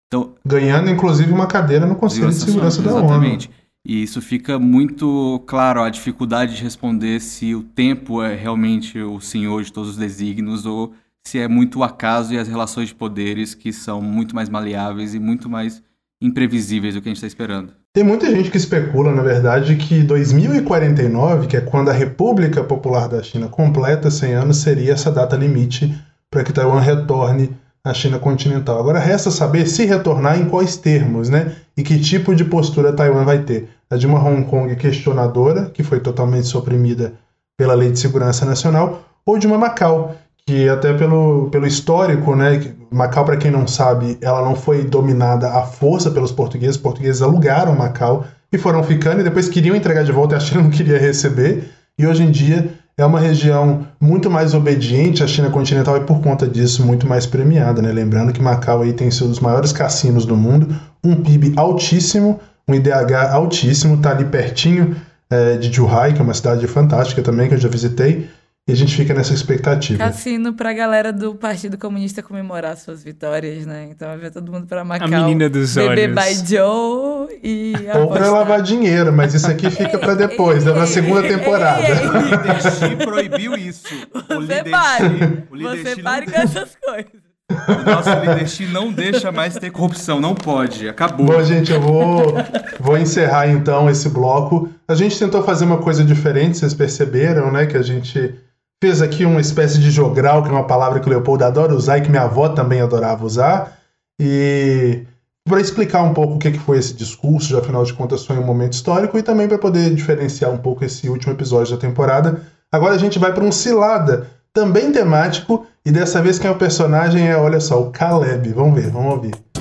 A: Então, Ganhando, inclusive, uma cadeira no Conselho de Segurança da ONU. Exatamente.
D: E isso fica muito claro, a dificuldade de responder se o tempo é realmente o senhor de todos os desígnios ou se é muito o acaso e as relações de poderes que são muito mais maleáveis e muito mais imprevisíveis do que a gente está esperando.
A: Tem muita gente que especula, na verdade, que 2049, que é quando a República Popular da China completa 100 anos, seria essa data limite para que Taiwan retorne à China continental. Agora resta saber se retornar em quais termos, né? E que tipo de postura Taiwan vai ter. A de uma Hong Kong questionadora, que foi totalmente suprimida pela Lei de Segurança Nacional, ou de uma Macau, que até pelo, pelo histórico, né, Macau, para quem não sabe, ela não foi dominada à força pelos portugueses, os portugueses alugaram Macau e foram ficando e depois queriam entregar de volta e a China não queria receber, e hoje em dia é uma região muito mais obediente à China continental e por conta disso muito mais premiada, né? Lembrando que Macau aí tem sido dos maiores cassinos do mundo, um PIB altíssimo, um IDH altíssimo, tá ali pertinho é, de Zhuhai, que é uma cidade fantástica também que eu já visitei, e a gente fica nessa expectativa.
B: Cassino pra galera do Partido Comunista comemorar suas vitórias, né? Então vai ver todo mundo pra Macau.
C: A menina dos
B: olhos. by Joe e
A: Ou pra lavar dinheiro, mas isso aqui fica pra depois, né? na segunda temporada.
D: O Leadership proibiu isso.
B: O Você pare. O Você pare com essas coisas.
D: O nosso leadership não deixa mais ter corrupção, não pode, acabou.
A: Bom, gente, eu vou, vou encerrar então esse bloco. A gente tentou fazer uma coisa diferente, vocês perceberam, né? Que a gente fez aqui uma espécie de jogral, que é uma palavra que o Leopoldo adora usar e que minha avó também adorava usar. E para explicar um pouco o que foi esse discurso, já afinal de contas foi um momento histórico, e também para poder diferenciar um pouco esse último episódio da temporada. Agora a gente vai para um cilada, também temático, e dessa vez quem é o personagem é, olha só, o Caleb. Vamos ver, vamos ouvir.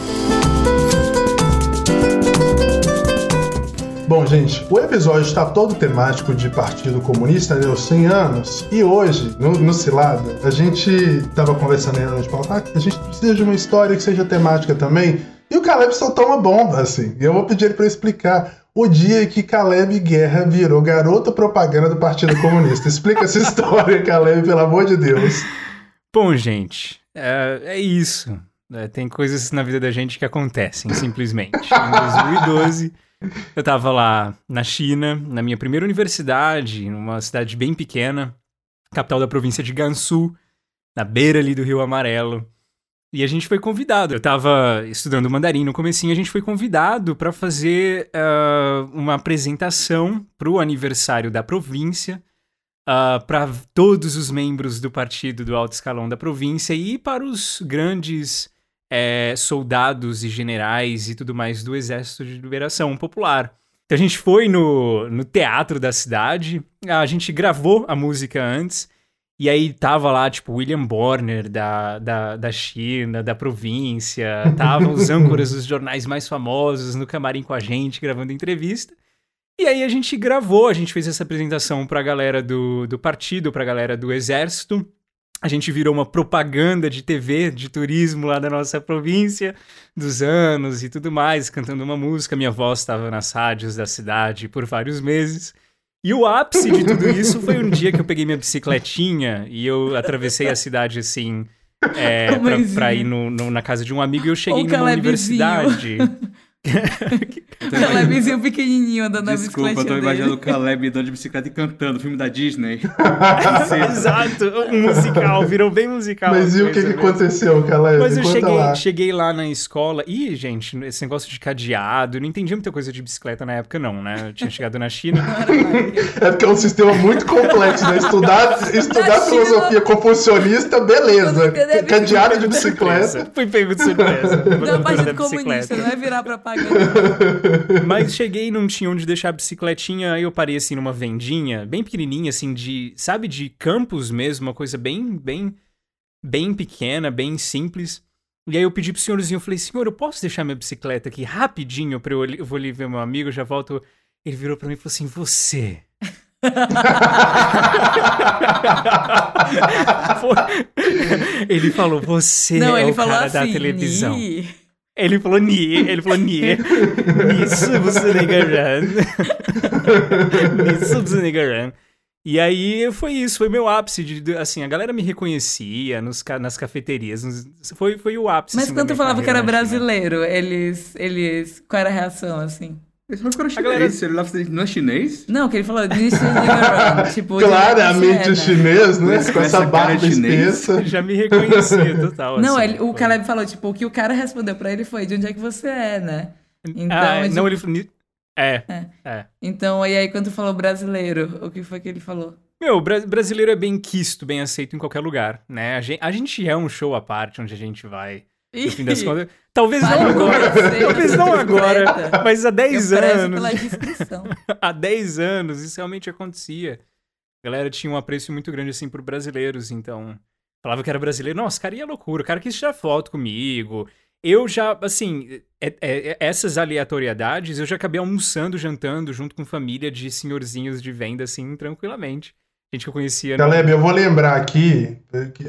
A: Bom, gente, o episódio está todo temático de Partido Comunista, né, 100 anos, e hoje, no, no Cilada, a gente estava conversando aí antes de pauta, ah, a gente precisa de uma história que seja temática também, e o Caleb soltou uma bomba, assim, e eu vou pedir ele para explicar o dia que Caleb Guerra virou garoto propaganda do Partido Comunista. Explica essa história, Caleb, pelo amor de Deus.
C: Bom, gente, é, é isso. É, tem coisas na vida da gente que acontecem, simplesmente. Em 2012... Eu tava lá na China, na minha primeira universidade, numa cidade bem pequena, capital da província de Gansu, na beira ali do Rio Amarelo. E a gente foi convidado. Eu tava estudando mandarim no comecinho, a gente foi convidado para fazer uh, uma apresentação pro aniversário da província, uh, ah, para todos os membros do partido do alto escalão da província e para os grandes é, soldados e generais e tudo mais do Exército de Liberação Popular. Então a gente foi no, no teatro da cidade, a gente gravou a música antes, e aí tava lá, tipo, William Borner da, da, da China, da província, estavam os âncoras dos jornais mais famosos no camarim com a gente, gravando entrevista. E aí a gente gravou, a gente fez essa apresentação pra galera do, do partido, pra galera do exército a gente virou uma propaganda de TV, de turismo lá da nossa província, dos anos e tudo mais, cantando uma música. Minha voz estava nas rádios da cidade por vários meses. E o ápice de tudo isso foi um dia que eu peguei minha bicicletinha e eu atravessei a cidade assim, é, pra, pra, ir no, no, na casa de um amigo e eu cheguei numa universidade.
B: Calebzinho pequenininho andando na bicicleta.
D: Desculpa, eu tô imaginando o Caleb andando de bicicleta e cantando, filme da Disney.
C: Exato, um musical, virou bem musical.
A: Mas e o que, que aconteceu, Caleb?
C: Mas eu cheguei
A: lá.
C: cheguei lá na escola. Ih, gente, esse negócio de cadeado, não entendi muita coisa de bicicleta na época, não, né? Eu tinha chegado na China.
A: é porque é um sistema muito complexo, né? Estudar, estudar filosofia confucionista, beleza. Cadeado de bicicleta.
C: Fui pego de surpresa.
B: Não, partido comunista, não é virar propaganda.
C: Mas cheguei e não tinha onde deixar a bicicletinha, aí eu parei assim numa vendinha, bem pequenininha, assim, de, sabe, de campos mesmo, uma coisa bem, bem, bem pequena, bem simples. E aí eu pedi pro senhorzinho, eu falei, senhor, eu posso deixar minha bicicleta aqui rapidinho pra eu, eu vou ali ver meu amigo, já volto. Ele virou pra mim e falou assim, você... ele falou, você
B: Não,
C: é
B: ele
C: o
B: falou
C: cara
B: assim,
C: da televisão.
B: "Ni".
C: Ele falou nie, ele falou nie. Nisso. Nisso. E aí foi isso, foi meu ápice. De, de- assim, a galera me reconhecia nos, ca- nas cafeterias. nos- foi, foi o ápice.
B: Mas
C: assim,
B: quando tu falava que era
C: carreira China.
B: brasileiro, eles, eles. Qual era a reação, assim?
D: Esse foi para
C: A galera-
D: chinês, ele lá não é chinês?
B: Não, que ele falou, "Nishi Nigaran", tipo,
A: Claramente
B: onde você é, né?
A: chinês, né?
D: Com
A: Com
D: essa
A: essa
D: cara
A: barba
D: chinês.
A: espessa.
C: Já me reconhecia total.
B: Não,
C: assim,
B: ele- o Caleb falou, tipo, o que o cara respondeu pra ele foi, de onde é que você é, né? Então,
C: ah, é,
B: tipo,
C: não, ele É,
B: É.
C: é.
B: então, e aí quando tu falou brasileiro, o que foi que ele falou?
C: Meu, o bra- brasileiro é bem quisto, bem aceito em qualquer lugar, né? A gente, a gente é um show à parte onde a gente vai, no fim das contas. Talvez não agora, talvez não agora, mas há
B: eu
C: 10
B: prezo
C: anos. há 10 anos isso realmente acontecia. A galera tinha um apreço muito grande, assim, por brasileiros, então... Falava que era brasileiro. Nossa, cara ia loucura. O cara quis tirar foto comigo. Eu já, assim, é- é- é- essas aleatoriedades, eu já acabei almoçando, jantando, junto com família de senhorzinhos de venda, assim, tranquilamente. Gente que eu conhecia... no-
A: Caleb, eu vou lembrar aqui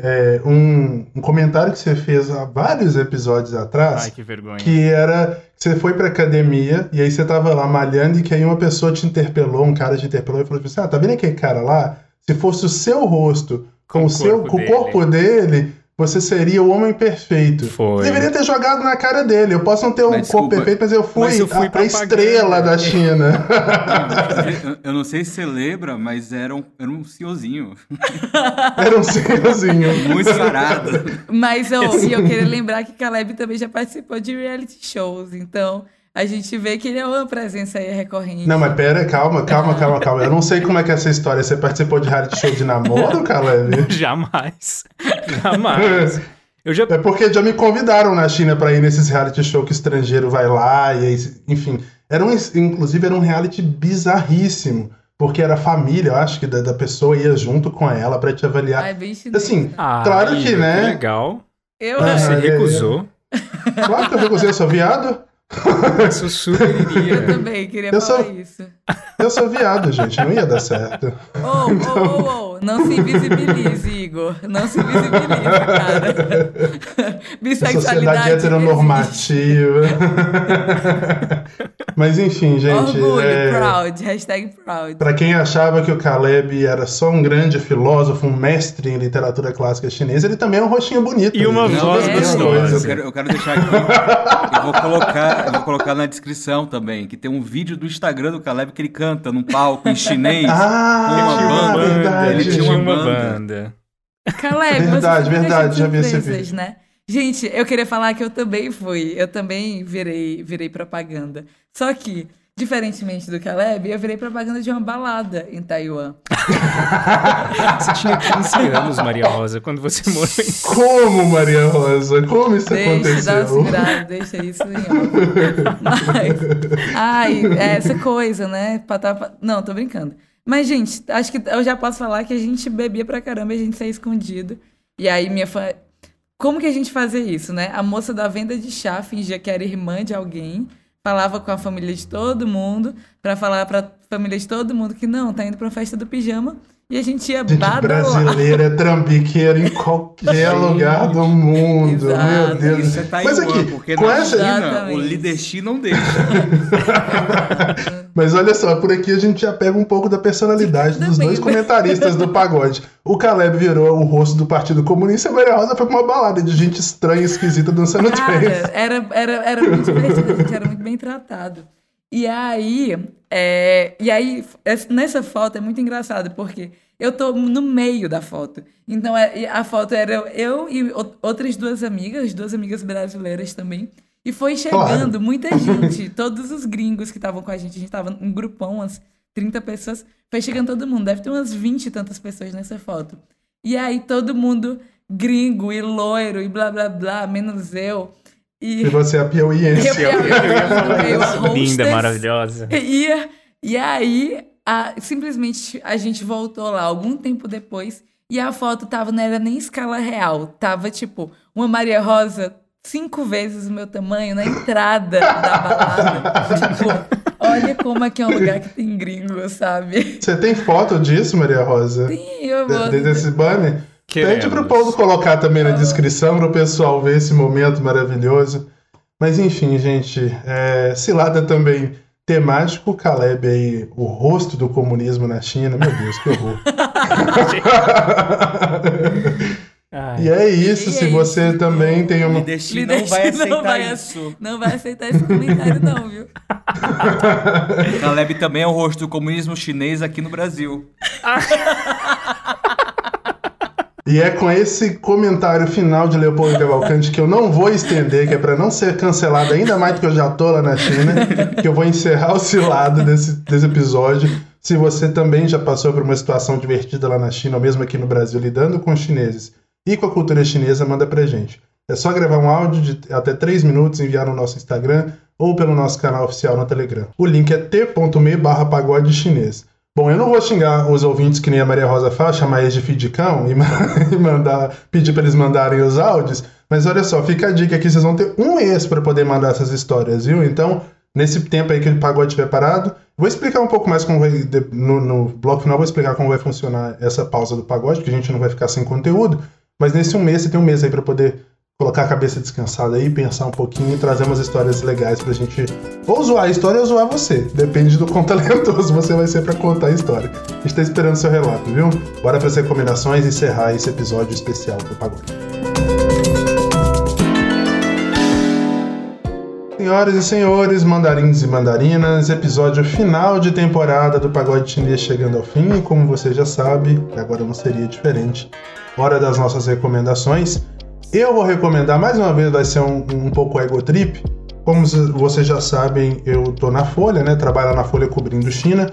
A: é, um, um comentário que você fez há vários episódios atrás.
C: Ai, que vergonha.
A: que era que você foi pra academia e aí você tava lá malhando e que aí uma pessoa te interpelou, um cara te interpelou e falou assim: Ah, tá vendo aquele cara lá? Se fosse o seu rosto com,
C: Com
A: o seu
C: corpo
A: com o
C: dele."
A: corpo dele, você seria o homem perfeito.
C: Foi.
A: Deveria ter jogado na cara dele. Eu posso não ter um
D: Mas
A: corpo
D: desculpa,
A: perfeito, mas eu fui,
C: mas eu fui
A: a- a, estrela da China.
D: Eu- Eu não sei se você lembra, mas era um, era um senhorzinho.
A: era um senhorzinho.
D: Muito sarado.
B: Mas eu, e eu queria lembrar que Caleb também já participou de reality shows, então a gente vê que ele é uma presença aí recorrente.
A: Não, mas pera, calma, calma, calma, calma. Eu não sei como é que é essa história. Você participou de reality show de namoro, Caleb?
C: Jamais. Jamais. Eu já...
A: É porque já me convidaram na China pra ir nesses reality show que estrangeiro vai lá e aí, enfim, era um, inclusive era um reality bizarríssimo, porque era a família, eu acho que da, da pessoa ia junto com ela pra te avaliar.
B: Ai, bem chinês.
A: Assim,
C: Ah,
A: Claro que, né?
C: legal.
B: eu
A: Ah,
C: Você recusou.
A: Claro que eu recusei, eu sou viado.
C: Eu sou super
B: Eu
C: iria.
B: também queria
A: Eu
B: falar
A: sou-
B: isso.
A: Eu sou viado, gente, não ia dar certo.
B: Oh, oh, oh, oh, não se invisibilize, Igor. Não se invisibilize, cara. Bissexualidade.
A: Sociedade heteronormativa. Mas enfim, gente.
B: Orgulho,
A: é...
B: proud. Hashtag proud.
A: Pra quem achava que o Caleb era só um grande filósofo, um mestre em literatura clássica chinesa, ele também é um rostinho bonito.
C: E uma voz
B: gostosa.
A: coisas.
D: Eu quero, eu quero deixar aqui. Eu vou colocar, eu vou colocar na descrição também, que tem um vídeo do Instagram do Caleb que ele canta num palco em chinês.
A: Ah,
D: Tinha uma banda,
A: verdade.
C: Ele tinha uma
D: banda.
C: banda.
B: Caleb,
A: Verdade, verdade,
B: de
A: já vi esse vídeo.
B: né? Gente, eu queria falar que eu também fui. Eu também virei, virei propaganda. Só que, diferentemente do Caleb, eu virei propaganda de uma balada em Taiwan.
C: Você tinha 15 anos, Maria Rosa, quando você morou em...
A: Como, Maria Rosa? Como isso
B: Deixa, dá uma
A: aconteceu?
B: segurada, deixa isso em. Mas, ai, é essa coisa, né? Pa- Não, tô brincando. Mas, gente, acho que eu já posso falar que a gente bebia pra caramba e a gente saía escondido. E aí, minha fã. Como que a gente fazia isso, né? A moça da venda de chá fingia que era irmã de alguém, falava com a família de todo mundo, pra falar pra família de todo mundo que não, tá indo pra festa do pijama. E a gente ia
A: Gente,
B: badalar.
A: brasileiro é trambiqueiro em qualquer lugar do mundo. Meu
B: Exato.
A: Deus.
D: Isso é Taiwan,
A: Mas aqui,
D: porque
A: com essa...
D: China o leadership não deixa.
A: Mas olha só, por aqui a gente já pega um pouco da personalidade dos dois comentaristas do pagode. O Caleb virou o rosto do Partido Comunista e a Maria Rosa foi pra uma balada de gente estranha e esquisita dançando
B: Cara,
A: trance.
B: era, era, era muito divertido, a gente era muito bem tratado. E aí, é, e aí, nessa foto é muito engraçado, porque eu tô no meio da foto. Então, é, a foto era eu e outras duas amigas, duas amigas brasileiras também. E foi chegando claro. muita gente, todos os gringos que estavam com a gente. A gente tava um grupão, umas 30 pessoas. Foi chegando todo mundo, deve ter umas 20 e tantas pessoas nessa foto. E aí todo mundo gringo e loiro e blá blá blá, menos eu.
A: E, e você é a piauiense.
C: Eu, Linda, maravilhosa.
B: E, e aí, a, simplesmente, a gente voltou lá algum tempo depois e a foto tava, não era nem escala real. Tava, tipo, uma Maria Rosa cinco vezes o meu tamanho na entrada da balada. tipo, olha como aqui é um lugar que tem gringo, sabe?
A: Você tem foto disso, Maria Rosa?
B: Sim, eu vou.
A: Desse banner? Queremos. Pede pro povo colocar também na descrição para o pessoal ver esse momento maravilhoso. Mas enfim, gente, é, Cilada também temático, Caleb aí, o rosto do comunismo na China. Meu Deus, que horror. e é isso, e se é você isso. também tem uma.
D: Lidesti não vai aceitar não vai, isso.
B: Não vai aceitar esse comentário, não, viu?
D: Caleb também é o rosto do comunismo chinês aqui no Brasil.
A: E é com esse comentário final de Leopoldo Cavalcante que eu não vou estender, que é para não ser cancelado ainda mais do que eu já tô lá na China, que eu vou encerrar o cilado desse, desse episódio. Se você também já passou por uma situação divertida lá na China, ou mesmo aqui no Brasil, lidando com os chineses e com a cultura chinesa, manda pra gente. É só gravar um áudio de até 3 minutos e enviar no nosso Instagram ou pelo nosso canal oficial no Telegram. O link é t.me barra pagode chinês. Bom, eu não vou xingar os ouvintes que nem a Maria Rosa faz, chamar eles de fidicão e, e mandar, pedir para eles mandarem os áudios, mas olha só, fica a dica aqui, vocês vão ter um mês para poder mandar essas histórias, viu? Então, nesse tempo aí que o pagode estiver parado, vou explicar um pouco mais como vai, no, no bloco final, vou explicar como vai funcionar essa pausa do pagode, porque a gente não vai ficar sem conteúdo, mas nesse um mês você tem um mês aí para poder colocar a cabeça descansada aí, pensar um pouquinho e trazer umas histórias legais pra gente ou zoar a história ou zoar você. Depende do quão talentoso você vai ser para contar a história. A gente tá esperando seu relato, viu? Bora para as recomendações e encerrar esse episódio especial do Pagode. Senhoras e senhores, mandarins e mandarinas, episódio final de temporada do Pagode Chinês chegando ao fim e como você já sabe, agora não seria diferente. Hora das nossas recomendações. Eu vou recomendar, mais uma vez, vai ser um, um pouco ego trip. Como vocês já sabem, eu tô na Folha, né? Trabalho na Folha cobrindo China.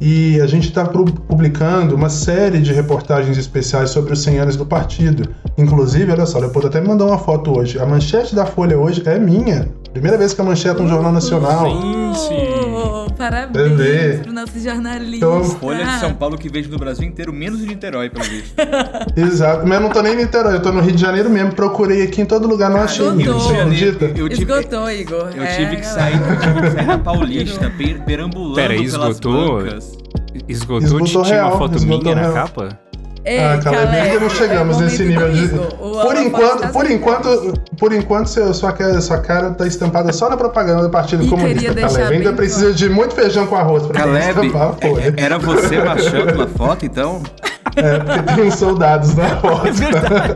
A: E a gente está publicando uma série de reportagens especiais sobre os 100 anos do partido. Inclusive, olha só, o Leopoldo até me mandou uma foto hoje. A manchete da Folha hoje é minha. Primeira vez que a manchete é um jornal nacional.
B: Gente! Parabéns Bebê. pro nosso jornalista. Então,
D: Folha de São Paulo que vejo no Brasil inteiro, menos de Niterói, pelo visto.
A: Exato, mas eu não tô nem em Niterói, eu tô no Rio de Janeiro mesmo. Procurei aqui em todo lugar, não achei.
B: Esgotou. Você acredita? Eu tive, esgotou, Igor.
D: Eu é, tive, que sair, eu tive que sair da Paulista, perambulando Pera, esgotou? pelas bancas.
C: Esgotou, esgotou tinha real, uma foto minha real. na capa?
A: Ei, ah, Caleb, ainda não chegamos é nesse nível de. Por enquanto, por enquanto, por enquanto, seu, sua, sua cara tá estampada só na propaganda do Partido e Comunista, Caleb. Ainda precisa de muito feijão com arroz pra
D: Caleb, estampar, é, Era você machando na foto, então?
A: É, porque tem uns soldados na foto. É
C: verdade.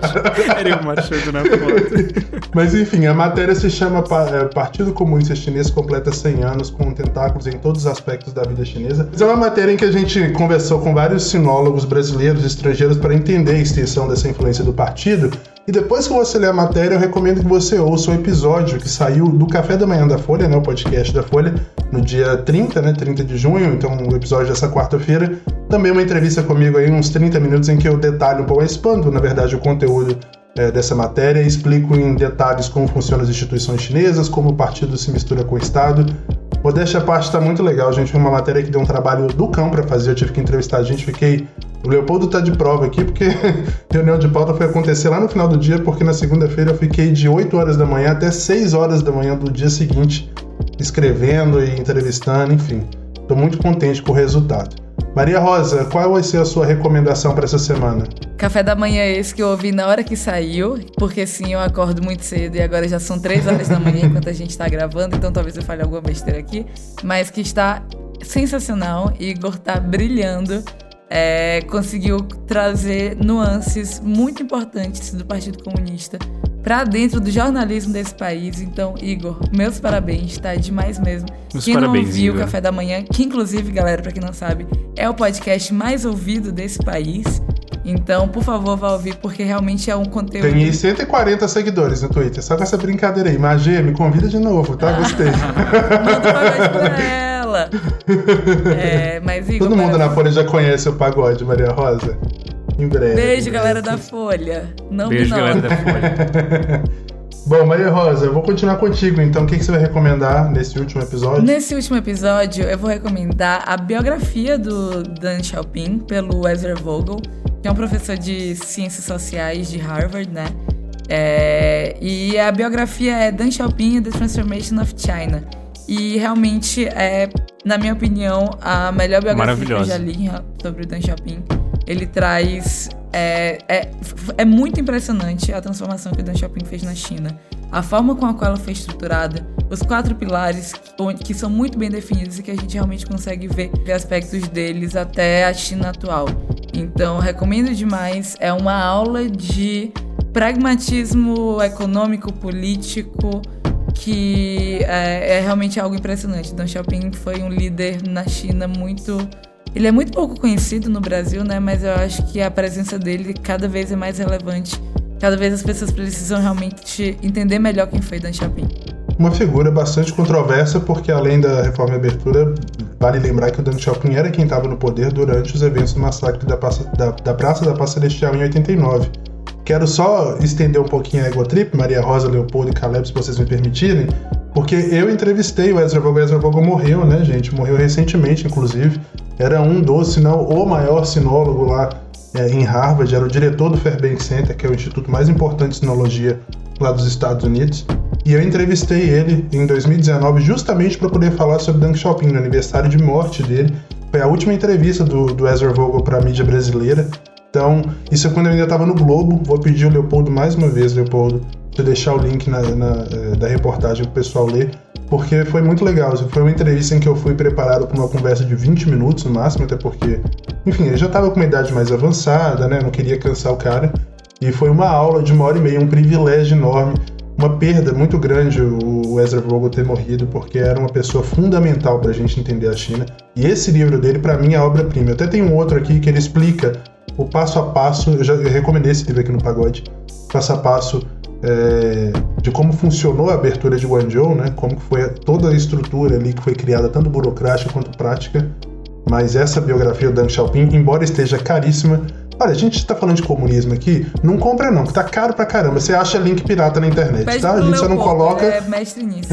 C: Era eu machando na foto.
A: Mas enfim, a matéria se chama é, Partido Comunista Chinês completa 100 anos com tentáculos em todos os aspectos da vida chinesa. é uma matéria em que a gente conversou com vários sinólogos brasileiros e estrangeiros para entender a extensão dessa influência do partido e depois que você ler a matéria, eu recomendo que você ouça o episódio que saiu do Café da Manhã da Folha, né, o podcast da Folha, no dia 30, né, 30 de junho, então o episódio dessa quarta-feira. Também uma entrevista comigo aí, uns 30 minutos, em que eu detalho um pouco, expando, na verdade, o conteúdo é, dessa matéria, explico em detalhes como funcionam as instituições chinesas, como o partido se mistura com o Estado. Modéstia à parte está muito legal, gente. Foi uma matéria que deu um trabalho do cão para fazer, eu tive que entrevistar a gente, fiquei o Leopoldo tá de prova aqui, porque reunião de pauta foi acontecer lá no final do dia, porque na segunda-feira eu fiquei de 8 horas da manhã até 6 horas da manhã do dia seguinte, escrevendo e entrevistando, enfim. Estou muito contente com o resultado. Maria Rosa, qual vai ser a sua recomendação para essa semana?
B: Café da manhã é esse que eu ouvi na hora que saiu, porque sim, eu acordo muito cedo e agora já são 3 horas da manhã enquanto a gente está gravando, então talvez eu fale alguma besteira aqui, mas que está sensacional. Igor tá brilhando é, conseguiu trazer nuances muito importantes do Partido Comunista para dentro do jornalismo desse país. Então, Igor, meus parabéns, tá demais mesmo.
C: Meus
B: quem
C: parabéns,
B: não ouviu
C: Igor.
B: o Café da Manhã, que inclusive, galera, para quem não sabe, é o podcast mais ouvido desse país. Então, por favor, vá ouvir, porque realmente é um conteúdo.
A: Tem 140 seguidores no Twitter. Só com essa brincadeira aí. Magia, me convida de novo, tá? Gostei.
B: Manda um pagode pra ela. É, mas, Igor,
A: Todo mundo na. Folha já conhece o pagode, Maria Rosa. Em breve.
B: Beijo, galera da Folha. Não
C: Beijo,
B: me
C: galera da Folha.
A: Bom, Maria Rosa, eu vou continuar contigo, então. O que, que você vai recomendar nesse último episódio?
B: Nesse último episódio, eu vou recomendar a biografia do Dan Xiaoping pelo Ezra Vogel, que é um professor de ciências sociais de Harvard, né? É, e a biografia é Dan Xiaoping and the Transformation of China. E realmente é, na minha opinião, a melhor biografia que eu já li sobre o Dan Xiaoping. Ele traz. É, é, é muito impressionante a transformação que o Dan Xiaoping fez na China. A forma com a qual ela foi estruturada, os quatro pilares que são muito bem definidos e que a gente realmente consegue ver aspectos deles até a China atual. Então, recomendo demais. É uma aula de pragmatismo econômico, político, que é, é realmente algo impressionante. Deng Xiaoping foi um líder na China muito. Ele é muito pouco conhecido no Brasil, né? Mas eu acho que a presença dele cada vez é mais relevante. Cada vez as pessoas precisam realmente entender melhor quem foi Deng Xiaoping.
A: Uma figura bastante controversa, porque além da reforma e abertura, vale lembrar que o Deng Xiaoping era quem estava no poder durante os eventos do massacre da, Praça- da- da Praça da Paz Celestial em 89. Quero só estender um pouquinho a Egotrip, Maria Rosa, Leopoldo e Caleb, se vocês me permitirem, porque eu entrevistei o Ezra Vogel. O Ezra Vogel morreu, né, gente? Morreu recentemente, inclusive. Era um dos, se não o maior sinólogo lá é, em Harvard, era o diretor do Fairbanks Center, que é o instituto mais importante de sinologia lá dos Estados Unidos. E eu entrevistei ele em 2019 justamente para poder falar sobre Deng Xiaoping, no aniversário de morte dele. Foi a última entrevista do, do Ezra Vogel para a mídia brasileira. Então, isso é quando eu ainda estava no Globo. Vou pedir o Leopoldo mais uma vez, Leopoldo, de deixar o link na, na, eh, da reportagem para o pessoal ler, porque foi muito legal. Foi uma entrevista em que eu fui preparado para uma conversa de 20 minutos no máximo, até porque, enfim, ele já estava com uma idade mais avançada, né? Não queria cansar o cara. E foi uma aula de uma hora e meia, um privilégio enorme, uma perda muito grande o Ezra Vogel ter morrido, porque era uma pessoa fundamental para a gente entender a China. E esse livro dele, para mim, é obra-prima. Até tenho um outro aqui que ele explica o passo a passo. Eu já recomendei esse livro aqui no Pagode. Passo a passo é, de como funcionou a abertura de Guangzhou, né? Como foi toda a estrutura ali que foi criada, tanto burocrática quanto prática. Mas essa biografia do Deng Xiaoping, embora esteja caríssima, olha, a gente está falando de comunismo aqui, não compra não, que tá caro pra caramba. Você acha link pirata na internet,
B: Pede
A: tá? A gente só não coloca,
B: É mestre nisso.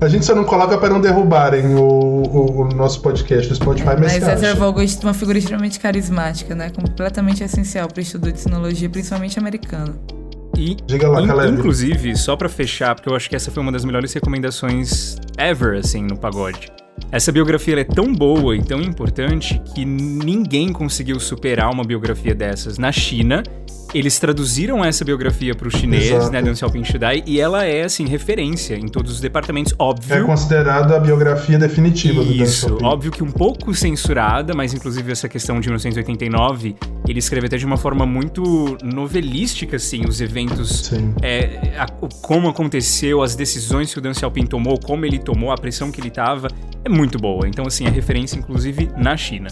A: a gente só não coloca para não derrubarem o, o- o nosso podcast do Spotify, mas,
B: Mas Ezra
A: acha.
B: Vogel é uma figura extremamente carismática, né? Completamente essencial para o estudo de sinologia, principalmente americano.
C: E,
A: Diga lá,
C: in-
A: Caleb.
C: inclusive, só pra fechar, porque eu acho que essa foi uma das melhores recomendações ever, assim, no pagode. Essa biografia é tão boa e tão importante que ninguém conseguiu superar uma biografia dessas na China. Eles traduziram essa biografia pro chinês,
A: Exato.
C: né, Xiaoping Shidai, e ela é, assim, referência em todos os departamentos, óbvio.
A: É considerada a biografia definitiva do
C: Isso, óbvio que um pouco censurada, mas inclusive essa questão de 1989, ele escreve até de uma forma muito novelística, assim, os eventos,
A: Sim.
C: é, a- o- como aconteceu, as decisões que o Deng Xiaoping tomou, como ele tomou, a pressão que ele tava, é muito boa. Então, assim, é referência, inclusive, na China.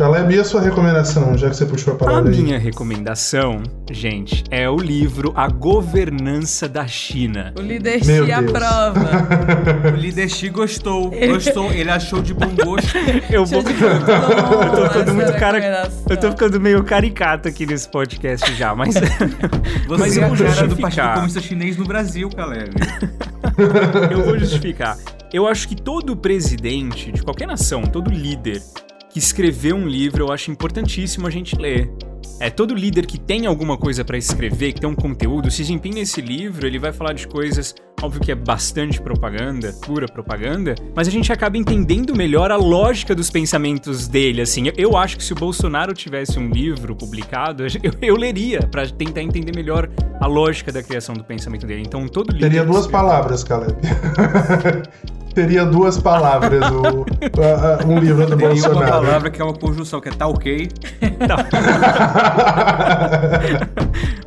A: Caleb, e a sua recomendação, já que você puxou a
C: A
A: palavra aí?
C: minha recomendação, gente, é o livro A Governança da China.
B: O líder
A: Meu
B: Xi
A: Deus.
B: aprova.
D: O líder Xi gostou, gostou, ele achou de bom gosto.
C: Eu vou...
B: de bola.
C: Eu tô ficando
B: Essa
C: muito cara. Eu tô ficando meio caricato aqui nesse podcast já, mas.
D: Você
C: Mas
D: é
C: eu
D: a
C: vou
D: cara do
C: justificar.
D: Partido Comunista Chinês no Brasil, Caleb.
C: Eu vou justificar. Eu acho que todo presidente de qualquer nação, todo líder que escreveu um livro, eu acho importantíssimo a gente ler. É todo líder que tem alguma coisa pra escrever, que tem um conteúdo. Xi Jinping nesse livro, ele vai falar de coisas, óbvio que é bastante propaganda, pura propaganda, mas a gente acaba entendendo melhor a lógica dos pensamentos dele, assim. Eu, eu acho que se o Bolsonaro tivesse um livro publicado, eu, eu leria pra tentar entender melhor a lógica da criação do pensamento dele. Então todo líder
A: Teria duas palavras, Caleb. teria duas palavras o, um livro do
D: Tem
A: Bolsonaro.
D: uma palavra que é uma conjunção, que é tá ok.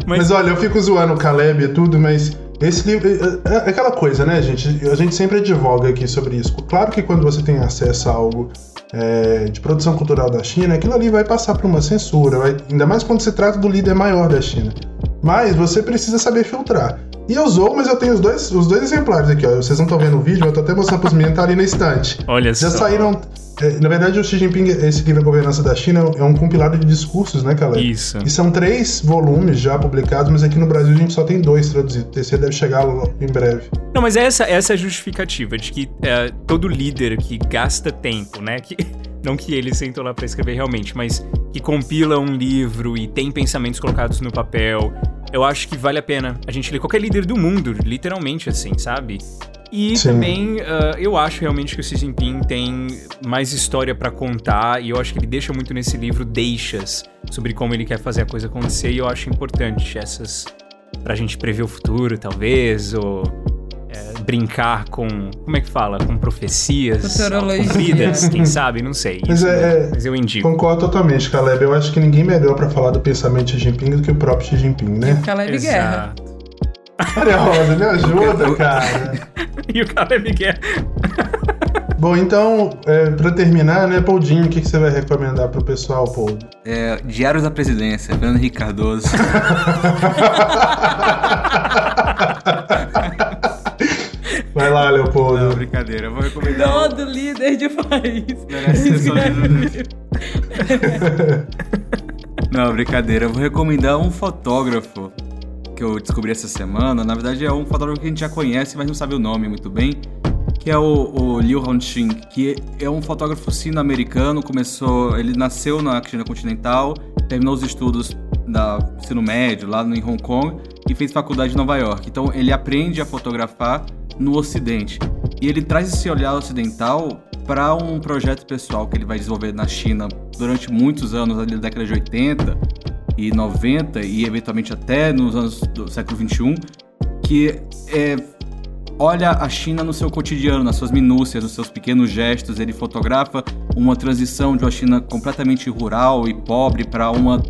A: mas... mas olha, eu fico zoando o Caleb e tudo, mas esse livro. É, é aquela coisa, né, gente? A gente sempre advoga aqui sobre isso. Claro que quando você tem acesso a algo é, de produção cultural da China, aquilo ali vai passar por uma censura, vai, ainda mais quando se trata do líder maior da China. Mas você precisa saber filtrar. E eu usou, mas eu tenho os dois, os dois exemplares aqui, ó. Vocês não estão vendo o vídeo, eu tô até mostrando pros meninos, tá ali na estante.
C: Olha
A: Já
C: só.
A: saíram. É, na verdade, o Xi Jinping, esse livro A Governança da China, é um compilado de discursos, né, Caleb?
C: Isso.
A: E são três volumes já publicados, mas aqui no Brasil a gente só tem dois traduzidos. O terceiro deve chegar em breve.
C: Não, mas essa, essa é a justificativa de que é, todo líder que gasta tempo, né? Que, não que ele sentou lá para escrever realmente, mas que compila um livro e tem pensamentos colocados no papel, eu acho que vale a pena a gente ler qualquer líder do mundo, literalmente assim, sabe? E
A: Sim.
C: também uh, eu acho realmente que o Xi Jinping tem mais história para contar e eu acho que ele deixa muito nesse livro deixas sobre como ele quer fazer a coisa acontecer e eu acho importante essas pra gente prever o futuro, talvez, ou brincar com. Como é que fala? Com profecias cumpridas, quem sabe? Não sei.
A: Mas
C: Isso,
A: é- é-
C: Mas eu indico.
A: Concordo totalmente, Caleb. Eu acho que ninguém melhor pra falar do pensamento de Xi Jinping do que o próprio Xi Jinping, né?
B: Caleb Guerra.
C: Exato.
A: Maria Rosa, me ajuda, cara.
C: E o Caleb Guerra.
A: Bom, então, é, pra terminar, né, Poldinho, o que, que você vai recomendar pro pessoal, Paul?
D: É, Diários da Presidência, Fernando Henrique Cardoso.
A: Vai lá,
D: Não,
A: Leopoldo.
D: brincadeira. Eu vou recomendar.
B: Todo líder de país.
D: Merece ser. Não, brincadeira. Eu vou recomendar um fotógrafo que eu descobri essa semana. Na verdade, é um fotógrafo que a gente já conhece, mas não sabe o nome muito bem. Que é o, o Liu Hongqin, que é um fotógrafo sino-americano. Começou, ele nasceu na China continental, terminou os estudos da ensino médio lá em Hong Kong e fez faculdade em Nova York. Então, ele aprende a fotografar no Ocidente. E ele traz esse olhar ocidental para um projeto pessoal que ele vai desenvolver na China durante muitos anos, ali na década de 80 e 90 e eventualmente até nos anos do século 21, que é olha a China no seu cotidiano, nas suas minúcias, nos seus pequenos gestos. Ele fotografa uma transição de uma China completamente rural e pobre para uma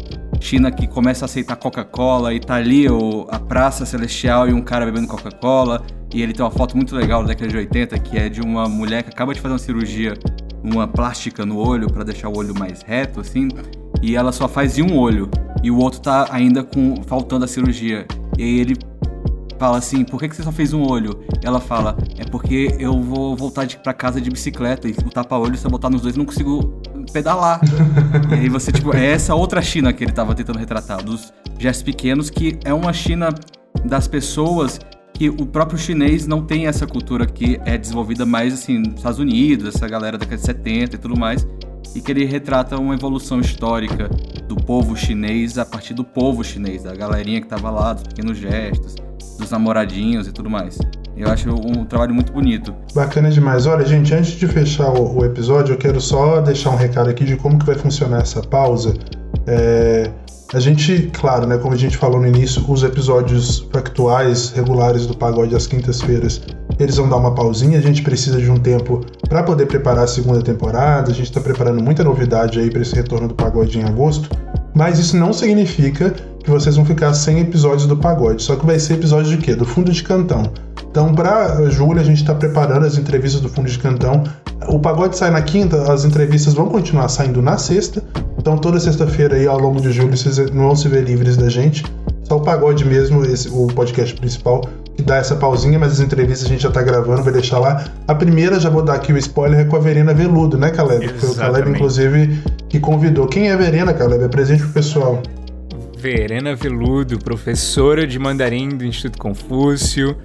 D: China que começa a aceitar Coca-Cola e tá ali o, a Praça Celestial e um cara bebendo Coca-Cola. E ele tem uma foto muito legal da década de 80 que é de uma mulher que acaba de fazer uma cirurgia, uma plástica no olho para deixar o olho mais reto, assim. E ela só faz um olho e o outro tá ainda com faltando a cirurgia. E aí ele fala assim, por que, que você só fez um olho? Ela fala, é porque eu vou voltar de, pra casa de bicicleta e o tapa-olho, se eu botar nos dois, não consigo pedalar. e aí você, tipo, é essa outra China que ele tava tentando retratar, dos gestos pequenos, que é uma China das pessoas que o próprio chinês não tem essa cultura que é desenvolvida mais, assim, nos Estados Unidos, essa galera da década de 70 e tudo mais, e que ele retrata uma evolução histórica do povo chinês a partir do povo chinês, da galerinha que tava lá, dos pequenos gestos, dos namoradinhos e tudo mais. Eu acho um trabalho muito bonito.
A: Bacana demais. Olha, gente, antes de fechar o, episódio, eu quero só deixar um recado aqui de como que vai funcionar essa pausa. É, a gente, claro, né, como a gente falou no início, os episódios factuais, regulares do Pagode às quintas-feiras, eles vão dar uma pausinha. A gente precisa de um tempo para poder preparar a segunda temporada. A gente está preparando muita novidade aí para esse retorno do Pagode em agosto. Mas isso não significa que vocês vão ficar sem episódios do Pagode. Só que vai ser episódio de quê? Do Fundo de Cantão. Então, para julho, a gente está preparando as entrevistas do Fundo de Cantão. O Pagode sai na quinta, as entrevistas vão continuar saindo na sexta. Então, toda sexta-feira aí, ao longo de julho, vocês não vão se ver livres da gente. Só o Pagode mesmo, esse, o podcast principal, que dá essa pausinha, mas as entrevistas a gente já tá gravando, vai deixar lá. A primeira, já vou dar aqui o spoiler, é com a Verena Veludo, né, Caleb? Foi o Caleb,
C: Exatamente.
A: inclusive, que convidou. Quem é a Verena, Caleb? É presente pro pessoal.
C: Verena Veludo, professora de mandarim do Instituto Confúcio,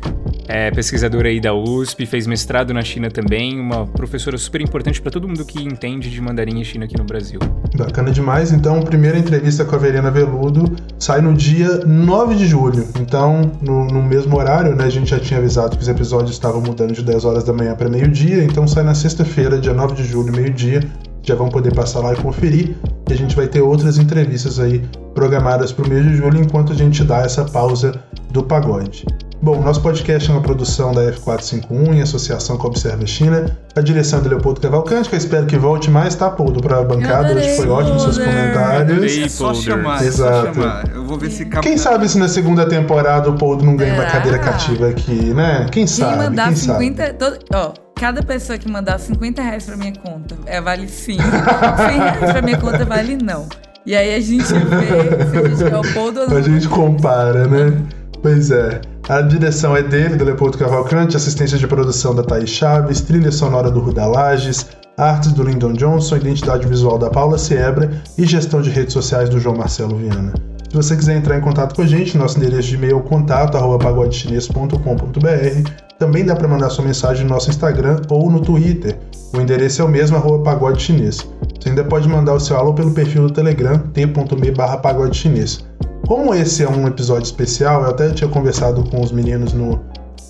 C: é pesquisadora aí da USP, fez mestrado na China também, uma professora super importante para todo mundo que entende de mandarim e China aqui no Brasil.
A: Bacana demais. Então, primeira entrevista com a Verena Veludo sai no dia 9 de julho. Então, no, no mesmo horário, né? A gente já tinha avisado que os episódios estavam mudando de 10 horas da manhã para meio-dia. Então, sai na sexta-feira, dia 9 de julho, meio-dia. Já vão poder passar lá e conferir. E a gente vai ter outras entrevistas aí programadas para o mês de julho, enquanto a gente dá essa pausa do pagode. Bom, nosso podcast é uma produção da F451 em associação com a Observa China. A direção é do Leopoldo Cavalcante, que eu espero que volte mais, tá, Poldo, pra bancada. Hoje foi ótimo seus comentários.
D: É só chamar, Exato. Só chamar. Eu vou ver se
A: Quem sabe se na segunda temporada o Poldo não ganha é. uma cadeira cativa aqui, né? Quem sabe? Quem
B: mandar
A: quem
B: 50.
A: Sabe?
B: Todo, ó, cada pessoa que mandar 50 reais pra minha conta, é, vale sim. 100 reais pra minha conta vale não. E aí a gente vê se a gente é o Poldo ou não.
A: A gente compara, né? Pois é. A direção é dele, do Leopoldo Cavalcante, assistência de produção da Thaís Chaves, trilha sonora do Ruda Lages, artes do Lyndon Johnson, identidade visual da Paula Siebra e gestão de redes sociais do João Marcelo Viana. Se você quiser entrar em contato com a gente, nosso endereço de e-mail é contato pagodechinês.com.br. Também dá para mandar sua mensagem no nosso Instagram ou no Twitter. O endereço é o mesmo, arroba pagode chinês. Você ainda pode mandar o seu alô pelo perfil do Telegram, t.me barra pagode chinês. Como esse é um episódio especial, eu até tinha conversado com os meninos no,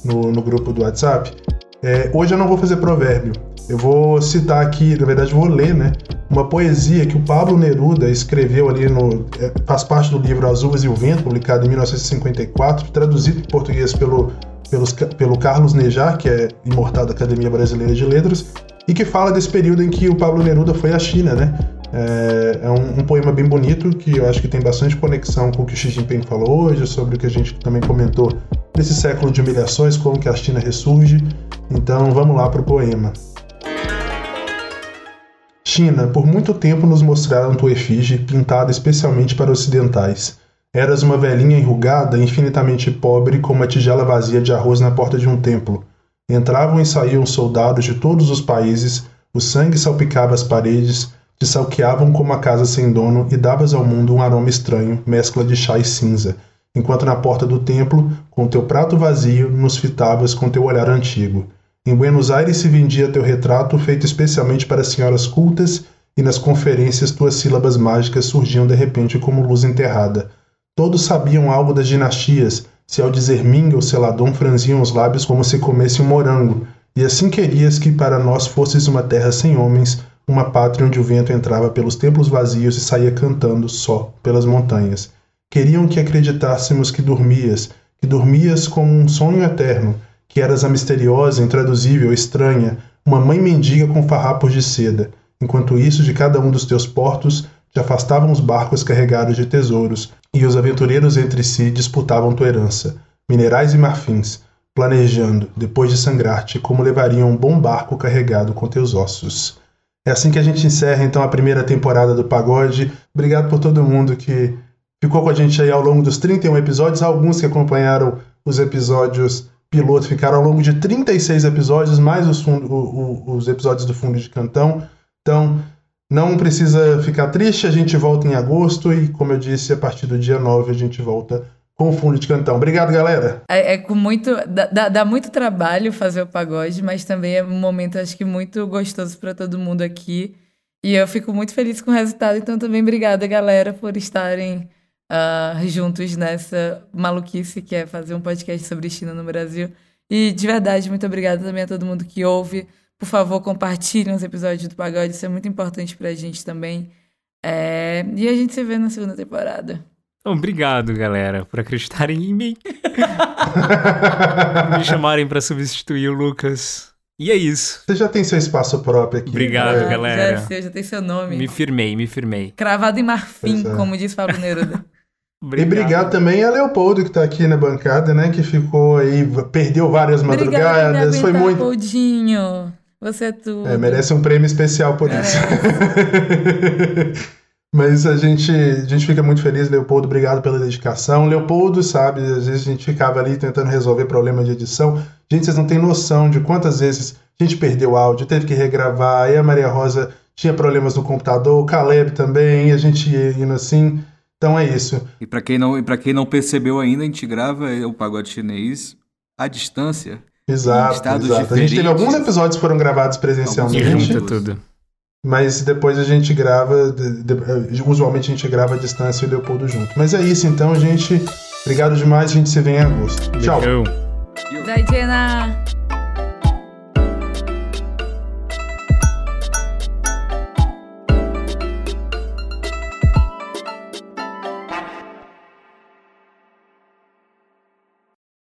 A: no, no grupo do WhatsApp. É, hoje eu não vou fazer provérbio. Eu vou citar aqui, na verdade vou ler, né? Uma poesia que o Pablo Neruda escreveu ali no. É, faz parte do livro As Uvas e o Vento, publicado em 1954, traduzido em português pelo, pelos, pelo Carlos Nejar, que é imortal da Academia Brasileira de Letras, e que fala desse período em que o Pablo Neruda foi à China, né? É, é um, um, poema bem bonito que eu acho que tem bastante conexão com o que Xi Jinping falou hoje, sobre o que a gente também comentou nesse século de humilhações, como que a China ressurge. Então vamos lá para o poema. China, por muito tempo nos mostraram tua efígie, pintada especialmente para ocidentais. Eras uma velhinha enrugada, infinitamente pobre, como uma tigela vazia de arroz na porta de um templo. Entravam e saíam soldados de todos os países, o sangue salpicava as paredes, te salqueavam como a casa sem dono e davas ao mundo um aroma estranho, mescla de chá e cinza, enquanto na porta do templo, com teu prato vazio, nos fitavas com teu olhar antigo. Em Buenos Aires se vendia teu retrato feito especialmente para senhoras cultas e nas conferências tuas sílabas mágicas surgiam de repente como luz enterrada. Todos sabiam algo das dinastias, se ao dizer Ming ou Seladon franziam os lábios como se comesse um morango, e assim querias que para nós fosses uma terra sem homens, uma pátria onde o vento entrava pelos templos vazios e saía cantando só pelas montanhas. Queriam que acreditássemos que dormias, que dormias como um sonho eterno, que eras a misteriosa, intraduzível, estranha, uma mãe mendiga com farrapos de seda. Enquanto isso, de cada um dos teus portos te afastavam os barcos carregados de tesouros, e os aventureiros entre si disputavam tua herança, minerais e marfins, planejando, depois de sangrar-te, como levariam um bom barco carregado com teus ossos. É assim que a gente encerra então a primeira temporada do Pagode. Obrigado por todo mundo que ficou com a gente aí ao longo dos 31 episódios. Alguns que acompanharam os episódios piloto ficaram ao longo de 36 episódios, mais os, o, o, os episódios do Fundo de Cantão. Então, não precisa ficar triste, a gente volta em agosto e, como eu disse, a partir do dia 9 a gente volta com fundo de cantão. Obrigado, galera.
B: É, é com muito. Dá, dá, muito trabalho fazer o pagode, mas também é um momento, acho que, muito gostoso para todo mundo aqui. E eu fico muito feliz com o resultado. Então, também obrigada, galera, por estarem uh, juntos nessa maluquice que é fazer um podcast sobre China no Brasil. E de verdade, muito obrigada também a todo mundo que ouve. Por favor, compartilhem os episódios do Pagode, isso é muito importante pra gente também. É... E a gente se vê na segunda temporada.
C: Obrigado, galera, por acreditarem em mim. Me chamarem para substituir o Lucas. E é isso.
A: Você já tem seu espaço próprio aqui.
C: Obrigado,
B: né?
C: galera.
B: Já, sei, já tem seu nome.
C: Me firmei, me firmei.
B: Cravado em marfim, é. como diz Fábio Neruda.
A: Obrigado. E obrigado também a Leopoldo, que está aqui na bancada, né? Que ficou aí, perdeu várias madrugadas.
B: Obrigado, Foi muito. Leopoldinho. Você é tudo.
A: É, merece um prêmio especial por é. isso. Mas a gente, a gente fica muito feliz, Leopoldo, obrigado pela dedicação. Leopoldo, sabe, às vezes a gente ficava ali tentando resolver problema de edição. Gente, vocês não têm noção de quantas vezes a gente perdeu áudio, teve que regravar, aí a Maria Rosa tinha problemas no computador, o Caleb também, e a gente ia indo assim. Então é isso.
D: E para quem não, para quem não percebeu ainda, a gente grava o pagode chinês à distância.
A: Exato, exato. A gente teve alguns episódios que foram gravados presencialmente.
C: Junta tudo.
A: Mas depois a gente grava, de, de, usualmente a gente grava a distância e o Leopoldo junto. Mas é isso então, gente. Obrigado demais, a gente se vê em agosto. Tchau.
C: Tchau.